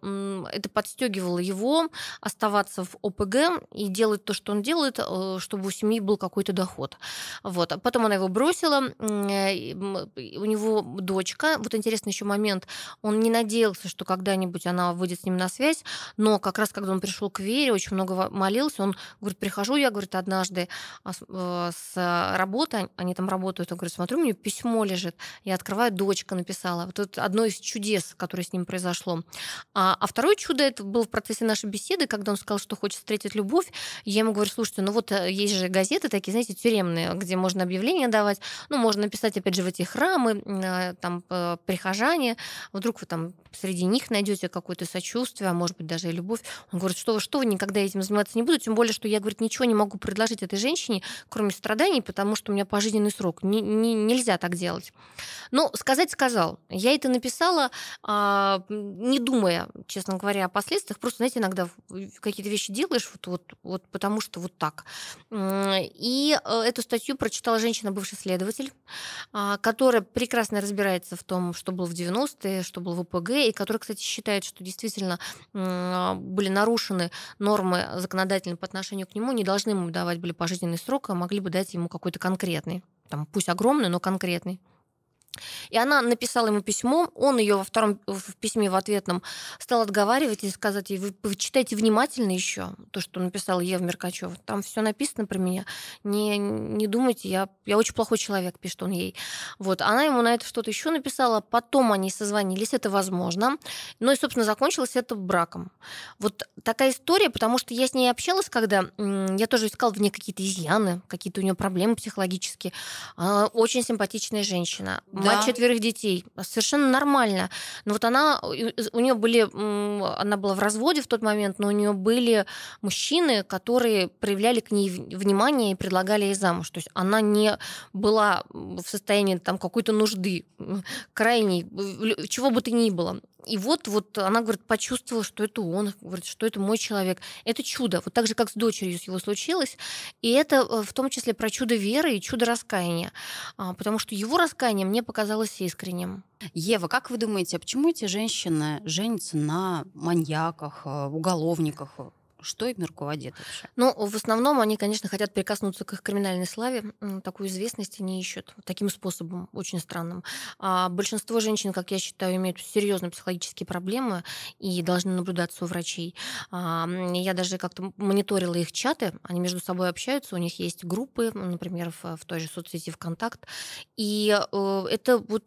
это подстегивало его оставаться оставаться в ОПГ и делать то, что он делает, э, чтобы у семьи был какой-то доход. Вот. А потом она его бросила, э, у него дочка. Вот интересный еще момент. Он не надеялся, что когда-нибудь она выйдет с ним на связь, но как раз когда он пришел к Вере, очень много молился, он говорит, прихожу я, говорит, однажды а э, с работы, они там работают, он говорит, смотрю, у меня письмо лежит, я открываю, дочка написала. Вот это одно из чудес, которое с ним произошло. А, а второе чудо, это было в процессе нашей беседы, когда он сказал, что хочет встретить любовь. Я ему говорю, слушайте, ну вот э, есть же газеты такие, знаете, тюремные, где можно объявления давать. Ну, можно написать, опять же, в эти храмы, э, там, прихожане. Вдруг вы там среди них найдете какое-то сочувствие, а может быть, даже и любовь. Он говорит, что вы, что вы никогда этим заниматься не будете, тем более, что я, говорит, ничего не могу предложить этой женщине, кроме страданий, потому что у меня пожизненный срок. Не, не, нельзя так делать. Но сказать сказал. Я это написала, а, не думая, честно говоря, о последствиях. Просто, знаете, иногда какие-то вещи делаешь вот, вот, вот потому что вот так. И э, эту статью прочитала женщина, бывший следователь, а, которая прекрасно разбирается в том, что было в 90-е, что было в ОПГ, и которая, кстати, считает, что действительно были нарушены нормы законодательные по отношению к нему, не должны ему давать были пожизненный срок, а могли бы дать ему какой-то конкретный. там, пусть огромный, но конкретный. И она написала ему письмо, он ее во втором в письме в ответном стал отговаривать и сказать ей, вы, читайте внимательно еще то, что написал Ева Меркачев. Там все написано про меня. Не, не думайте, я, я очень плохой человек, пишет он ей. Вот. Она ему на это что-то еще написала, потом они созвонились, это возможно. Ну и, собственно, закончилось это браком. Вот такая история, потому что я с ней общалась, когда я тоже искала в ней какие-то изъяны, какие-то у нее проблемы психологические. Очень симпатичная женщина да. мать четверых детей. Совершенно нормально. Но вот она, у нее были, она была в разводе в тот момент, но у нее были мужчины, которые проявляли к ней внимание и предлагали ей замуж. То есть она не была в состоянии там какой-то нужды крайней, чего бы то ни было. И вот, вот она, говорит, почувствовала, что это он, говорит, что это мой человек. Это чудо. Вот так же, как с дочерью его случилось. И это э, в том числе про чудо веры и чудо раскаяния. А, потому что его раскаяние мне показалось искренним. Ева, как вы думаете, а почему эти женщины женятся на маньяках, э, уголовниках? Что им руководит вообще? Ну, в основном они, конечно, хотят прикоснуться к их криминальной славе. Такую известность они ищут таким способом, очень странным. А большинство женщин, как я считаю, имеют серьезные психологические проблемы и должны наблюдаться у врачей. А, я даже как-то мониторила их чаты, они между собой общаются, у них есть группы, например, в, в той же соцсети ВКонтакт. И э, это вот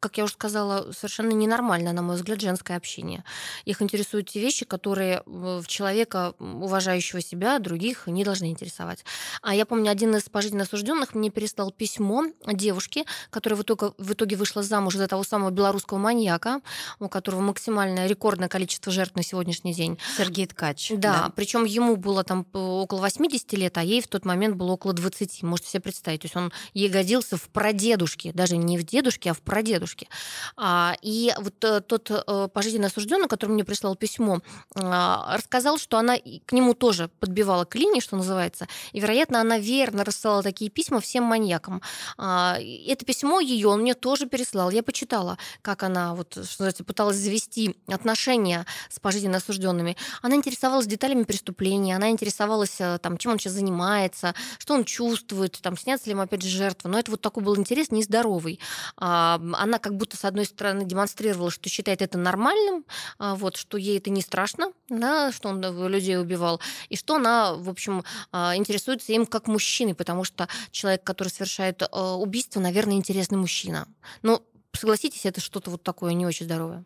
как я уже сказала, совершенно ненормально, на мой взгляд, женское общение. Их интересуют те вещи, которые в человека, уважающего себя, других, не должны интересовать. А я помню, один из пожизненно осужденных мне переслал письмо девушке, которая в итоге, в итоге вышла замуж за того самого белорусского маньяка, у которого максимальное рекордное количество жертв на сегодняшний день. Сергей Ткач. Да, да. причем ему было там около 80 лет, а ей в тот момент было около 20. Можете себе представить. То есть он ей годился в прадедушке, даже не в дедушке, а в прадедушке девушки. А, и вот э, тот э, пожизненно осужденный, который мне прислал письмо, а, рассказал, что она к нему тоже подбивала к что называется, и, вероятно, она верно рассылала такие письма всем маньякам. А, это письмо ее он мне тоже переслал. Я почитала, как она вот, что называется, пыталась завести отношения с пожизненно осужденными. Она интересовалась деталями преступления, она интересовалась, э, там, чем он сейчас занимается, что он чувствует, там, снятся ли ему опять же жертвы. Но это вот такой был интерес нездоровый. Она как будто, с одной стороны, демонстрировала, что считает это нормальным, а, вот, что ей это не страшно, да, что он э, людей убивал, и что она, в общем, а, интересуется им как мужчиной, потому что человек, который совершает э, убийство, наверное, интересный мужчина. Но согласитесь, это что-то вот такое не очень здоровое.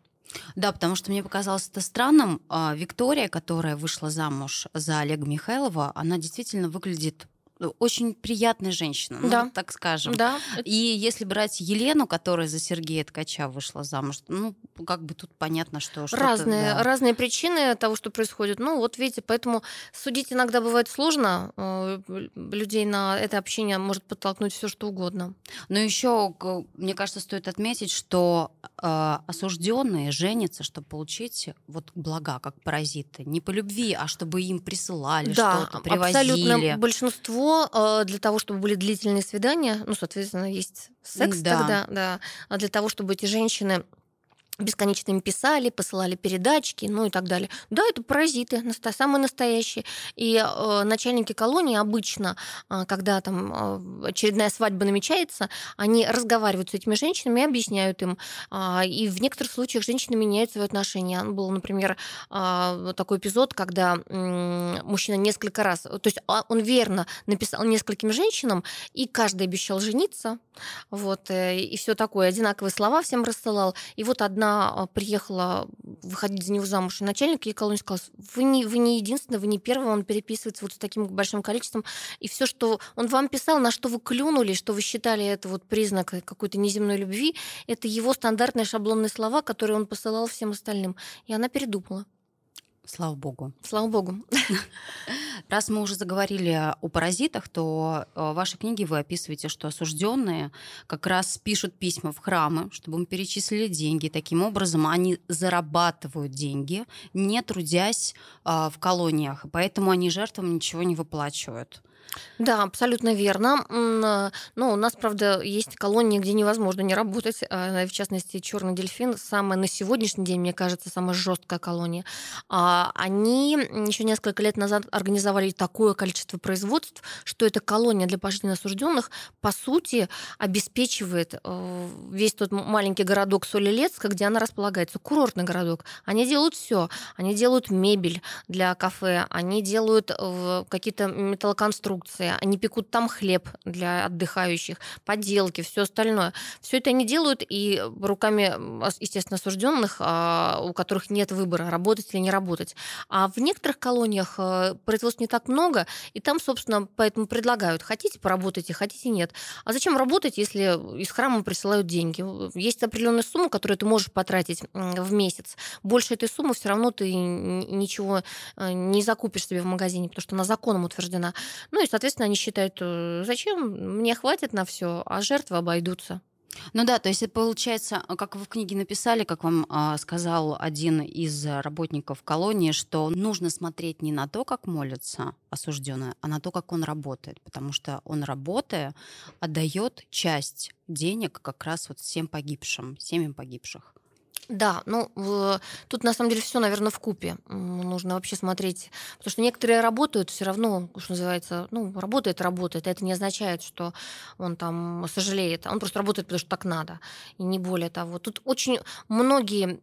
Да, потому что мне показалось это странным. А, Виктория, которая вышла замуж за Олега Михайлова, она действительно выглядит очень приятная женщина, ну, да. так скажем. Да. И если брать Елену, которая за Сергея Ткача вышла замуж, ну, как бы тут понятно, что... Разные, да. разные причины того, что происходит. Ну, вот видите, поэтому судить иногда бывает сложно. Э, людей на это общение может подтолкнуть все что угодно. Но еще, мне кажется, стоит отметить, что э, осужденные женятся, чтобы получить вот блага, как паразиты. Не по любви, а чтобы им присылали да, что-то, привозили. абсолютно. Большинство Э, для того, чтобы были длительные свидания, ну, соответственно, есть секс да. тогда, да, а для того, чтобы эти женщины бесконечно им писали, посылали передачки, ну и так далее. Да, это паразиты, самые настоящие. И э, начальники колонии обычно, э, когда там э, очередная свадьба намечается, они разговаривают с этими женщинами и объясняют им. Э, и в некоторых случаях женщины меняют свои отношения. Был, например, э, такой эпизод, когда э, мужчина несколько раз, то есть а, он верно написал нескольким женщинам, и каждый обещал жениться, вот, э, и все такое, одинаковые слова всем рассылал. И вот одна одна а, приехала выходить за него замуж, и начальник ей колонии сказал, вы не, вы не единственный, вы не первый, он переписывается вот с таким большим количеством, и все, что он вам писал, на что вы клюнули, что вы считали это вот признак какой-то неземной любви, это его стандартные шаблонные слова, которые он посылал всем остальным. И она передумала. Слава богу. Слава богу. Раз мы уже заговорили о паразитах, то э, в вашей книге вы описываете, что осужденные как раз пишут письма в храмы, чтобы им перечислили деньги. Таким образом, они зарабатывают деньги, не трудясь э, в колониях. Поэтому они жертвам ничего не выплачивают. Да, абсолютно верно. М, Ну, у нас, правда, есть колонии, где невозможно не работать. а, В частности, черный дельфин самая на сегодняшний день, мне кажется, самая жесткая колония. А, Они еще несколько лет назад организовали такое количество производств, что эта колония для пожизненно осужденных, по сути, обеспечивает э, весь тот маленький городок Солилецка, где она располагается, курортный городок. Они делают все. Они делают мебель для кафе, они делают э, какие-то металлоконструкции, они пекут там хлеб для отдыхающих, поделки, все остальное. Все это они делают и руками, естественно, осужденных, а, у которых нет выбора, работать или не работать. А в некоторых колониях э, производств не так много, и там, собственно, поэтому предлагают, хотите поработайте, хотите нет. А зачем работать, если из храма присылают деньги? Есть определенная сумма, которую ты можешь потратить в месяц. Больше этой суммы все равно ты ничего э, не закупишь себе в магазине, потому что она законом утверждена. Ну и, соответственно, они считают, э, зачем, мне хватит на все, а жертвы обойдутся. Ну да, то есть это получается, а, как вы в книге написали, как вам а, сказал один из а, работников колонии, что нужно смотреть не на то, как молится осужденный, а на то, как он работает, потому что он работая отдает часть денег как раз вот всем погибшим, семьям погибших. Да, ну тут на самом деле все, наверное, в купе. Нужно вообще смотреть, потому что некоторые работают все равно, что называется, ну работает, работает. Это не означает, что он там сожалеет, он просто работает, потому что так надо, и не более того. Тут очень многие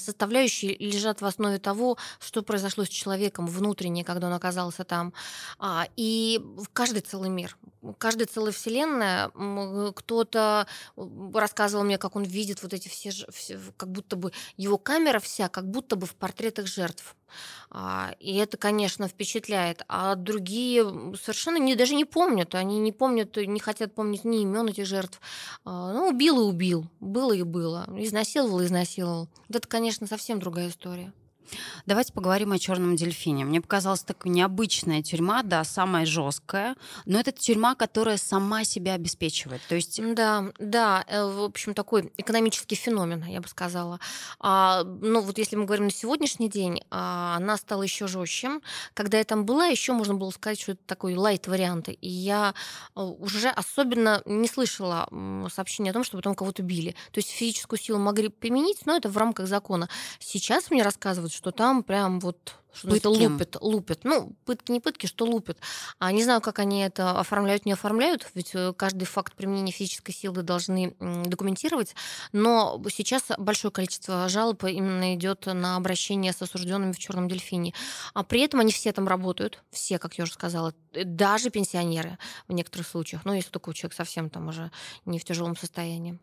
составляющие лежат в основе того, что произошло с человеком внутренне, когда он оказался там. А, И каждый целый мир, каждая целая вселенная. Кто-то рассказывал мне, как он видит вот эти все, все, как будто бы его камера вся, как будто бы в портретах жертв. А, И это, конечно, впечатляет. А другие совершенно не, даже не помнят. Они не помнят, не хотят помнить ни имен этих жертв. А, Ну, убил и убил. Было и было. Изнасиловал и изнасиловал. Это, конечно, совсем другая история. Давайте поговорим о черном дельфине. Мне показалась такая необычная тюрьма, да, самая жесткая, но это тюрьма, которая сама себя обеспечивает. То есть Да, да, э, в общем, такой экономический феномен, я бы сказала. А, ну, вот если мы говорим на сегодняшний день, а, она стала еще жестче. Когда я там была, еще можно было сказать, что это такой лайт-вариант. И я э, уже особенно не слышала сообщения о том, что потом кого-то били. То есть физическую силу могли применить, но это в рамках закона. Сейчас мне рассказывают, что там прям вот что это Пытки. лупят, лупят. Ну, пытки не пытки, что лупят. А не знаю, как они это оформляют, не оформляют, ведь э, каждый факт применения физической силы должны документировать. Но сейчас большое количество жалоб именно идет на обращение с осужденными в черном дельфине. А при этом они все там работают, все, как я уже сказала, э, даже пенсионеры в некоторых случаях. Ну, если такой человек совсем там уже не в тяжелом состоянии.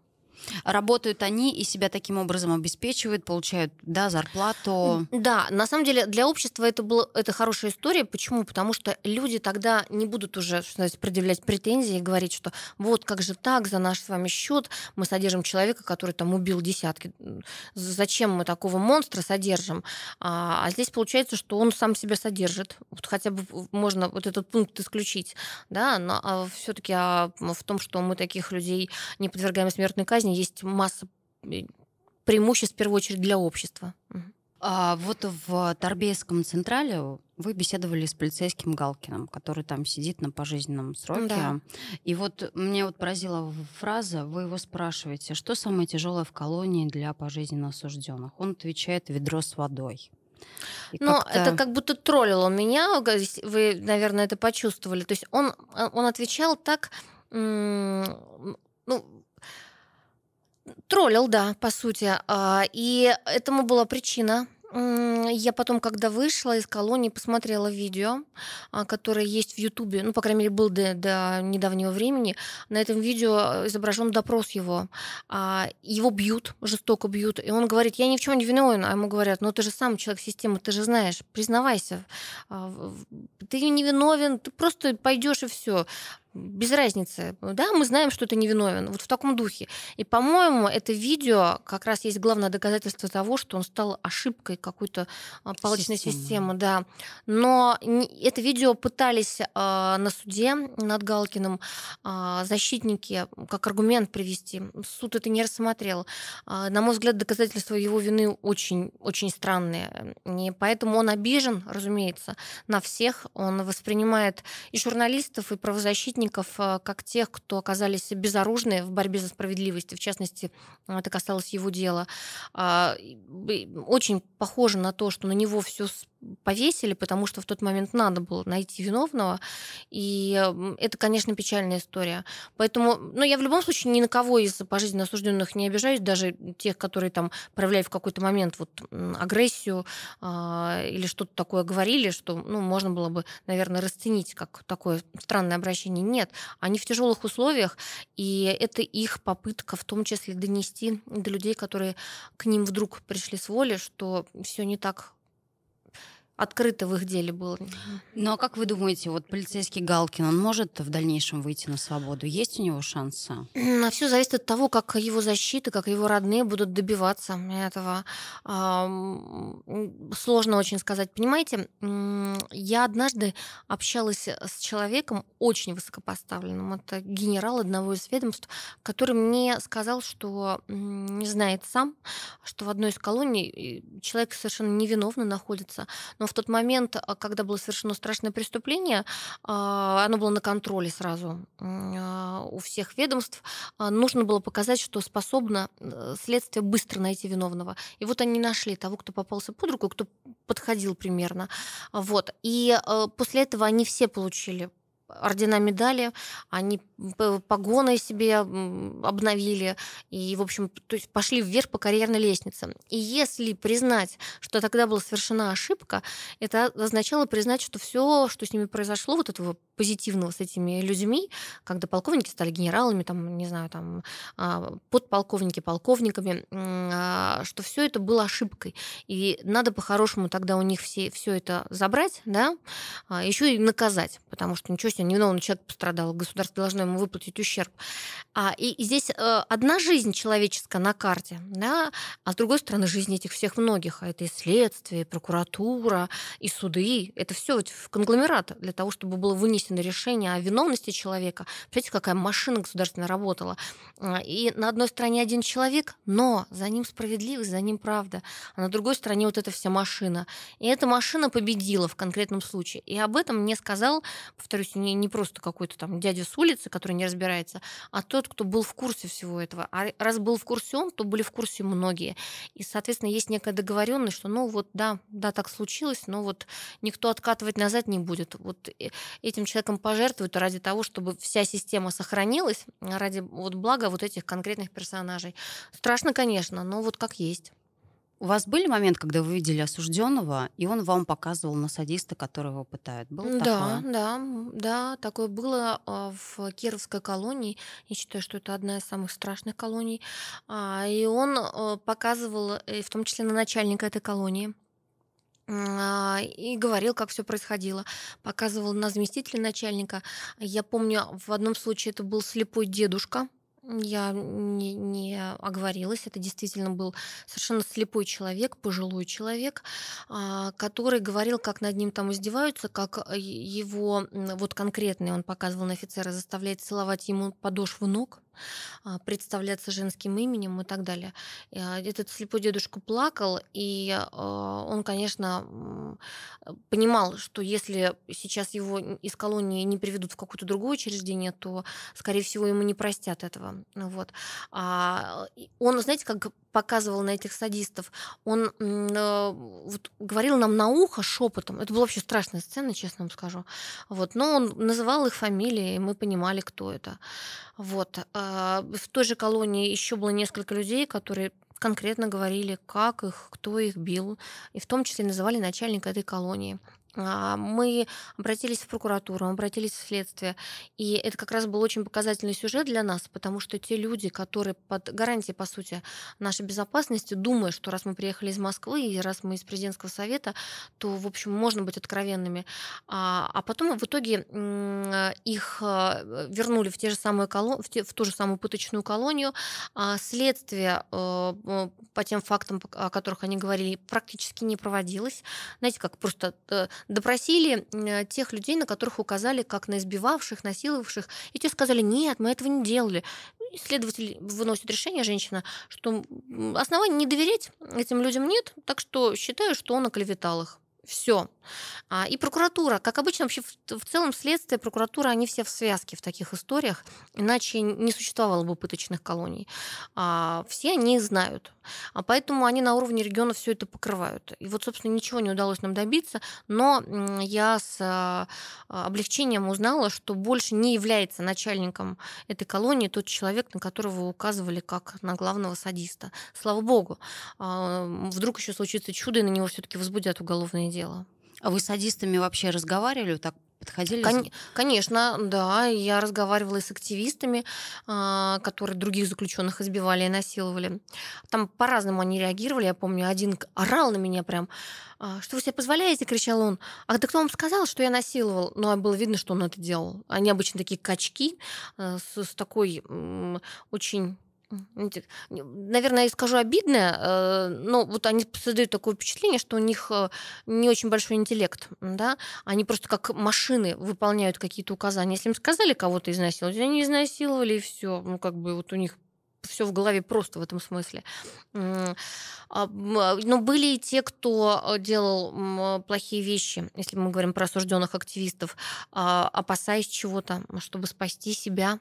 Работают они и себя таким образом обеспечивают, получают, да, зарплату. Да, на самом деле для общества это была это хорошая история. Почему? Потому что люди тогда не будут уже называется, предъявлять претензии и говорить, что вот как же так, за наш с вами счет мы содержим человека, который там убил десятки. Зачем мы такого монстра содержим? А, а здесь получается, что он сам себя содержит. Вот хотя бы можно вот этот пункт исключить. Да? Но а все-таки в том, что мы таких людей не подвергаем смертной казни, есть масса э, преимуществ в первую очередь для общества. А вот в Торбейском Централе вы беседовали с полицейским Галкиным, который там сидит на пожизненном сроке. Да. И вот мне вот поразила фраза, вы его спрашиваете, что самое тяжелое в колонии для пожизненно осужденных? Он отвечает ведро с водой. И Но это как будто троллил он меня, вы, наверное, это почувствовали. То есть он, а, он отвечал так, ну, троллил, да, по сути. А, И этому была причина. Я потом, когда вышла из колонии, посмотрела видео, а, которое есть в Ютубе, ну, по крайней мере, был до, до недавнего времени. На этом видео изображен допрос его. А, Его бьют, жестоко бьют. И он говорит, я ни в чем не виновен. А ему говорят, ну ты же сам человек системы, ты же знаешь, признавайся. Ты не виновен, ты просто пойдешь и все. Без разницы. Да, мы знаем, что ты невиновен. Вот в таком духе. И, по-моему, это видео как раз есть главное доказательство того, что он стал ошибкой какой-то а, палочной системы. системы да. Но это видео пытались э, на суде над Галкиным э, защитники как аргумент привести. Суд это не рассмотрел. На мой взгляд, доказательства его вины очень, очень странные. И поэтому он обижен, разумеется, на всех. Он воспринимает и журналистов, и правозащитников защитников, э, как тех, кто оказались безоружны в борьбе за справедливость. В частности, это касалось его дела. Очень похоже на то, что на него все повесили, потому что в тот момент надо было найти виновного. И это, конечно, печальная история. Поэтому, ну, я в любом случае ни на кого из пожизненно осужденных не обижаюсь, даже тех, которые там проявляют в какой-то момент вот агрессию э, или что-то такое говорили, что, ну, можно было бы, наверное, расценить как такое странное обращение. Нет, они в тяжелых условиях, и это их попытка в том числе донести до людей, которые к ним вдруг пришли с воли, что все не так открыто в их деле было. Ну а как вы думаете, вот полицейский Галкин, он может в дальнейшем выйти на свободу? Есть у него шансы? А все зависит от того, как его защита, как его родные будут добиваться этого. Сложно очень сказать. Понимаете, я однажды общалась с человеком очень высокопоставленным. Это генерал одного из ведомств, который мне сказал, что не знает сам, что в одной из колоний человек совершенно невиновно находится, но в тот момент, а, когда было совершено страшное преступление, а, оно было на контроле сразу а, у всех ведомств, нужно было показать, что способно э, следствие быстро найти виновного. И вот они нашли того, кто попался под руку, кто подходил примерно. Вот. И э, после этого они все получили ордена, медали, они погоны себе обновили и, в общем, то есть пошли вверх по карьерной лестнице. И если признать, что тогда была совершена ошибка, это означало признать, что все, что с ними произошло, вот этого позитивного с этими людьми, когда полковники стали генералами, там, не знаю, там, а, подполковники полковниками, а, что все это было ошибкой. И надо по-хорошему тогда у них все, все это забрать, да, а, еще и наказать, потому что ничего себе, невиновный человек пострадал, государство должно ему выплатить ущерб. И, и здесь э, одна жизнь человеческая на карте, да, а с другой стороны жизнь этих всех многих, а это и следствие, и прокуратура, и суды, это все в конгломерат для того, чтобы было вынесено на решение о виновности человека. Представляете, какая машина государственная работала. А, и на одной стороне один человек, но за ним справедливость, за ним правда. А на другой стороне вот эта вся машина. И эта машина победила в конкретном случае. И об этом мне сказал, повторюсь, не, не просто какой-то там дядя с улицы, который не разбирается, а тот, кто был в курсе всего этого. А раз был в курсе он, то были в курсе многие. И, соответственно, есть некая договоренность, что, ну вот, да, да, так случилось, но вот никто откатывать назад не будет. Вот э, этим человеком человеком пожертвуют ради того, чтобы вся система сохранилась, ради вот блага вот этих конкретных персонажей. Страшно, конечно, но вот как есть. У вас были моменты, когда вы видели осужденного, и он вам показывал на садиста, которого пытают? Было да, такое? да, да, такое было а, в Кировской колонии. Я считаю, что это одна из самых страшных колоний. А, и он а, показывал, э, в том числе на начальника этой колонии, а, и говорил, как все происходило. Показывал на заместителя начальника. Я помню, в одном случае это был слепой дедушка, я не, не оговорилась, это действительно был совершенно слепой человек, пожилой человек, а, который говорил, как над ним там издеваются, как его, вот конкретный он показывал на офицера, заставляет целовать ему подошву ног, а, представляться женским именем и так далее. А, этот слепой дедушка плакал, и а, он, конечно, понимал, что если сейчас его из колонии не приведут в какое-то другое учреждение, то, скорее всего, ему не простят этого. Вот. Он, знаете, как показывал на этих садистов, он э, вот, говорил нам на ухо шепотом. Это была вообще страшная сцена, честно вам скажу. Вот, но он называл их фамилии, и мы понимали, кто это. Вот. А в той же колонии еще было несколько людей, которые конкретно говорили, как их, кто их бил, и в том числе называли начальника этой колонии. А, мы обратились в прокуратуру, обратились в следствие. И это как раз был очень показательный сюжет для нас, потому что те люди, которые под гарантией, по сути, нашей безопасности, думая, что раз мы приехали из Москвы и раз мы из президентского совета, то, в общем, можно быть откровенными. А, а потом в итоге их а, вернули в, те же самые колон... в, те... в ту же самую пыточную колонию. Следствие э, по тем фактам, о которых они говорили, практически не проводилось. Знаете, как просто э, допросили э, тех людей, на которых указали как на избивавших, насиловавших, и те сказали, нет, мы этого не делали. Следователь выносит решение, женщина, что оснований не доверять этим людям нет, так что считаю, что он оклеветал их. Все. А, и прокуратура, как обычно, вообще в, целом следствие, прокуратура, они все в связке в таких историях, иначе не существовало бы пыточных колоний. А, все они знают. А поэтому они на уровне региона все это покрывают. И вот, собственно, ничего не удалось нам добиться, но я с облегчением узнала, что больше не является начальником этой колонии тот человек, на которого указывали как на главного садиста. Слава богу. Вдруг еще случится чудо, и на него все-таки возбудят уголовное дело. А вы с садистами вообще разговаривали? Так подходили? Кон- конечно, да. Я разговаривала и с активистами, а, которые других заключенных избивали и насиловали. Там по-разному они реагировали. Я помню, один орал на меня прям. «А, что вы себе позволяете? кричал он. А да кто вам сказал, что я насиловал? Ну, а было видно, что он это делал. Они обычно такие качки э, с, с такой очень наверное, я скажу обидное, э, но вот они создают такое впечатление, что у них э, не очень большой интеллект, да, они просто как машины выполняют какие-то указания. Если им сказали кого-то изнасиловать, они изнасиловали, и все, ну, как бы вот у них все в голове просто в этом смысле. А, но были и те, кто э, делал плохие вещи, если мы говорим про осужденных активистов, а, опасаясь чего-то, чтобы спасти себя,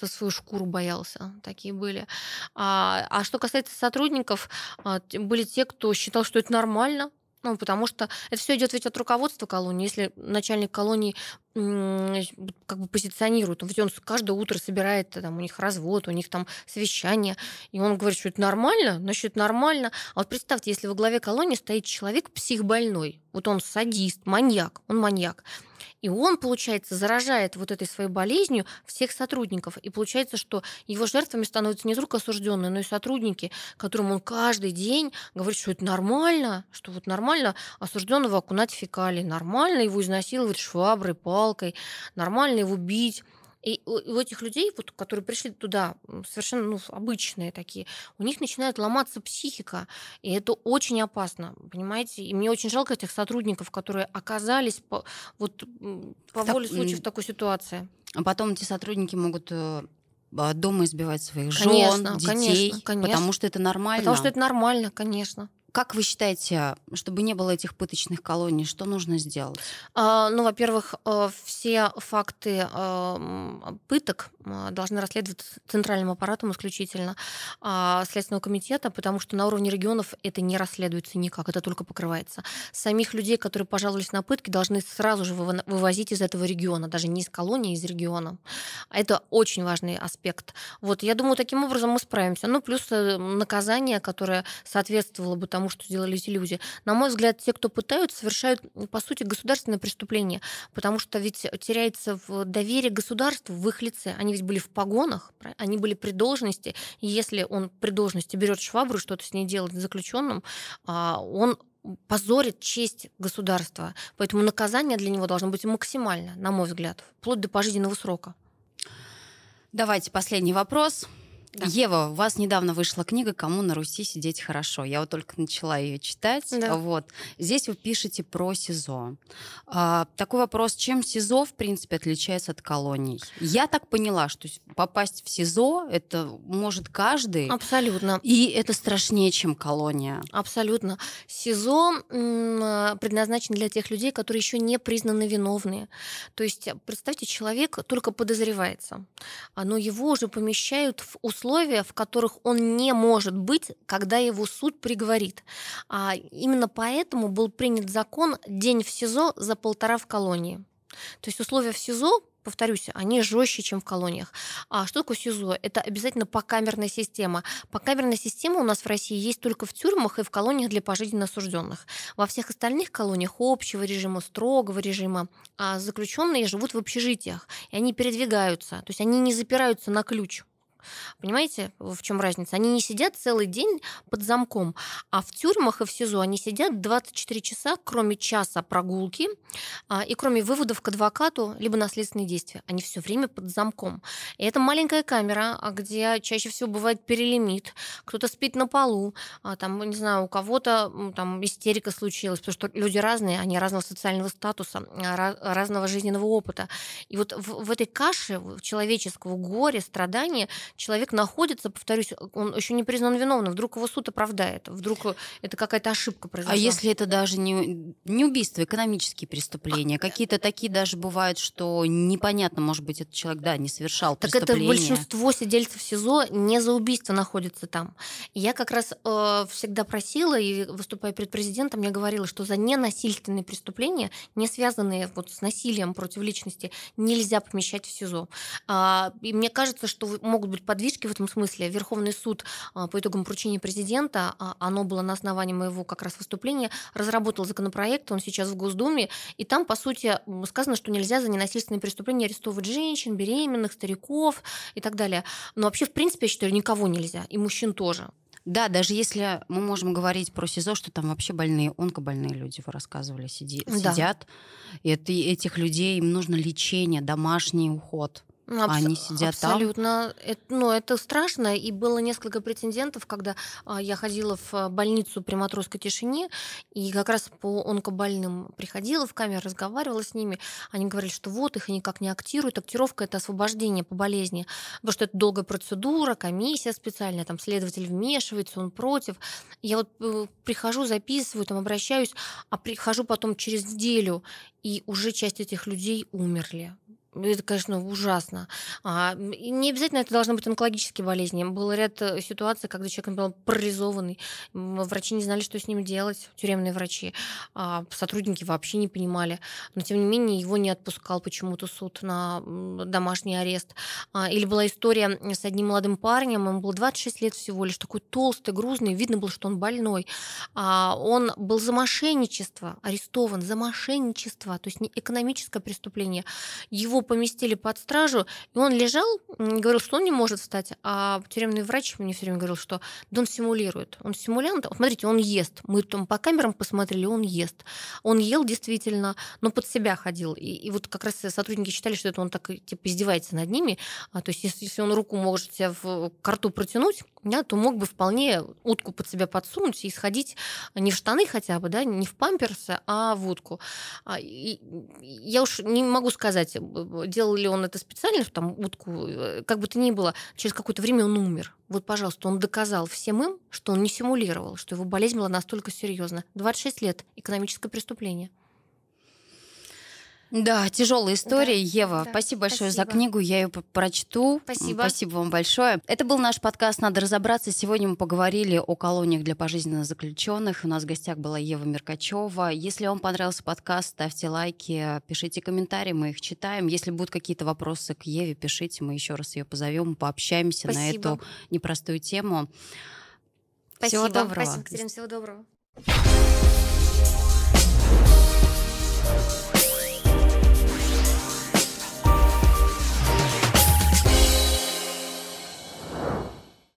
за свою шкуру боялся. Такие были. А, а что касается сотрудников, а, были те, кто считал, что это нормально, ну, потому что это все идет ведь от руководства колонии. Если начальник колонии как бы позиционирует, ведь он каждое утро собирает, там, у них развод, у них там совещание, и он говорит, что это нормально, значит, нормально. А вот представьте, если во главе колонии стоит человек психбольной, вот он садист, маньяк, он маньяк, и он, получается, заражает вот этой своей болезнью всех сотрудников. И получается, что его жертвами становятся не только осужденные, но и сотрудники, которым он каждый день говорит, что это нормально, что вот нормально осужденного окунать в фекалии, нормально его изнасиловать шваброй, палкой, нормально его бить. И у этих людей, вот, которые пришли туда, совершенно ну, обычные такие, у них начинает ломаться психика. И это очень опасно, понимаете? И мне очень жалко этих сотрудников, которые оказались по, вот, по так, воле случая в такой ситуации. А потом эти сотрудники могут э, а, дома избивать своих жен, конечно, детей, конечно, конечно. потому что это нормально. Потому что это нормально, конечно. Как вы считаете, чтобы не было этих пыточных колоний, что нужно сделать? А, ну, во-первых, э, все факты э, пыток э, должны расследовать центральным аппаратом исключительно а, Следственного комитета, потому что на уровне регионов это не расследуется никак, это только покрывается. Самих людей, которые пожаловались на пытки, должны сразу же вывозить из этого региона, даже не из колонии, а из региона. Это очень важный аспект. Вот, я думаю, таким образом мы справимся. Ну, плюс наказание, которое соответствовало бы тому, тому, что сделали эти люди. На мой взгляд, те, кто пытают, совершают, по сути, государственное преступление, потому что ведь теряется в доверие государству в их лице. Они ведь были в погонах, они были при должности, и если он при должности берет швабру что-то с ней делает заключенным, а, он позорит честь государства. Поэтому наказание для него должно быть максимально, на мой взгляд, вплоть до пожизненного срока. Давайте последний вопрос. Да. Ева, у вас недавно вышла книга «Кому на Руси сидеть хорошо». Я вот только начала ее читать. Да. Вот. Здесь вы пишете про СИЗО. А, такой вопрос, чем СИЗО, в принципе, отличается от колоний? Я так поняла, что попасть в СИЗО это может каждый. Абсолютно. И это страшнее, чем колония. Абсолютно. СИЗО предназначен для тех людей, которые еще не признаны виновные. То есть, представьте, человек только подозревается, но его уже помещают в условия условия, в которых он не может быть, когда его суд приговорит. А именно поэтому был принят закон «День в СИЗО за полтора в колонии». То есть условия в СИЗО повторюсь, они жестче, чем в колониях. А что такое СИЗО? Это обязательно покамерная система. Покамерная система у нас в России есть только в тюрьмах и в колониях для пожизненно осужденных. Во всех остальных колониях общего режима, строгого режима а заключенные живут в общежитиях, и они передвигаются. То есть они не запираются на ключ. Понимаете, в чем разница? Они не сидят целый день под замком, а в тюрьмах и в СИЗО они сидят 24 часа, кроме часа прогулки а, и кроме выводов к адвокату, либо наследственные действия. Они все время под замком. И это маленькая камера, а, где чаще всего бывает перелимит, кто-то спит на полу, а, там, не знаю, у кого-то там истерика случилась, потому что люди разные, они разного социального статуса, разного жизненного опыта. И вот в, в этой каше человеческого горя, страдания человек находится, повторюсь, он еще не признан виновным, вдруг его суд оправдает, вдруг это какая-то ошибка произошла. А если это даже не, не убийство, экономические преступления, а, какие-то такие даже бывают, что непонятно, может быть, этот человек, да, не совершал так преступление. это большинство сидельцев СИЗО не за убийство находится там. я как раз э, всегда просила, и выступая перед президентом, я говорила, что за ненасильственные преступления, не связанные вот с насилием против личности, нельзя помещать в СИЗО. А, и мне кажется, что могут быть подвижки в этом смысле. Верховный суд а, по итогам поручения президента, а, оно было на основании моего как раз выступления, разработал законопроект, он сейчас в Госдуме, и там, по сути, сказано, что нельзя за ненасильственные преступления арестовывать женщин, беременных, стариков и так далее. Но вообще, в принципе, я считаю, никого нельзя, и мужчин тоже. Да, даже если мы можем говорить про СИЗО, что там вообще больные, онкобольные люди, вы рассказывали, сиди, да. сидят. И это, этих людей им нужно лечение, домашний уход. Ну, абс- Они сидят абсолютно. там. Это, ну, это страшно. И было несколько прецедентов, когда а, я ходила в а, больницу при Матросской тишине, и как раз по онкобольным приходила в камеру, разговаривала с ними. Они говорили, что вот их никак не актируют. Актировка это освобождение по болезни. Потому что это долгая процедура, комиссия специальная, там следователь вмешивается, он против. Я вот э, прихожу, записываю, там обращаюсь, а прихожу потом через неделю, и уже часть этих людей умерли. Это, конечно, ужасно. А, не обязательно это должны быть онкологические болезни. Был ряд э, ситуаций, когда человек был парализованный, врачи не знали, что с ним делать, тюремные врачи, а сотрудники вообще не понимали. Но, тем не менее, его не отпускал почему-то суд на домашний арест. А, или была история с одним молодым парнем, ему было 26 лет всего лишь, такой толстый, грузный, видно было, что он больной. А, он был за мошенничество арестован, за мошенничество, то есть не экономическое преступление. Его поместили под стражу, и он лежал, говорил, что он не может встать, а тюремный врач мне все время говорил, что да он симулирует. Он симулянт. Смотрите, он ест. Мы там по камерам посмотрели, он ест. Он ел действительно, но под себя ходил. И, и вот как раз сотрудники считали, что это он так типа издевается над ними. А, то есть если, если он руку может себе в карту протянуть, да, то мог бы вполне утку под себя подсунуть и сходить не в штаны хотя бы, да, не в памперсы, а в утку. А, и я уж не могу сказать, делал ли он это специально, что там утку, э, как бы то ни было, через какое-то время он умер. Вот, пожалуйста, он доказал всем им, что он не симулировал, что его болезнь была настолько серьезна. 26 лет, экономическое преступление. Да, тяжелая история, да, Ева. Да, спасибо большое спасибо. за книгу, я ее прочту. Спасибо. Спасибо вам большое. Это был наш подкаст «Надо разобраться». Сегодня мы поговорили о колониях для пожизненно заключенных. У нас в гостях была Ева Меркачева. Если вам понравился подкаст, ставьте лайки, пишите комментарии, мы их читаем. Если будут какие-то вопросы к Еве, пишите, мы еще раз ее позовем, пообщаемся спасибо. на эту непростую тему. Спасибо. Всего доброго. Спасибо, Катерина, всего доброго.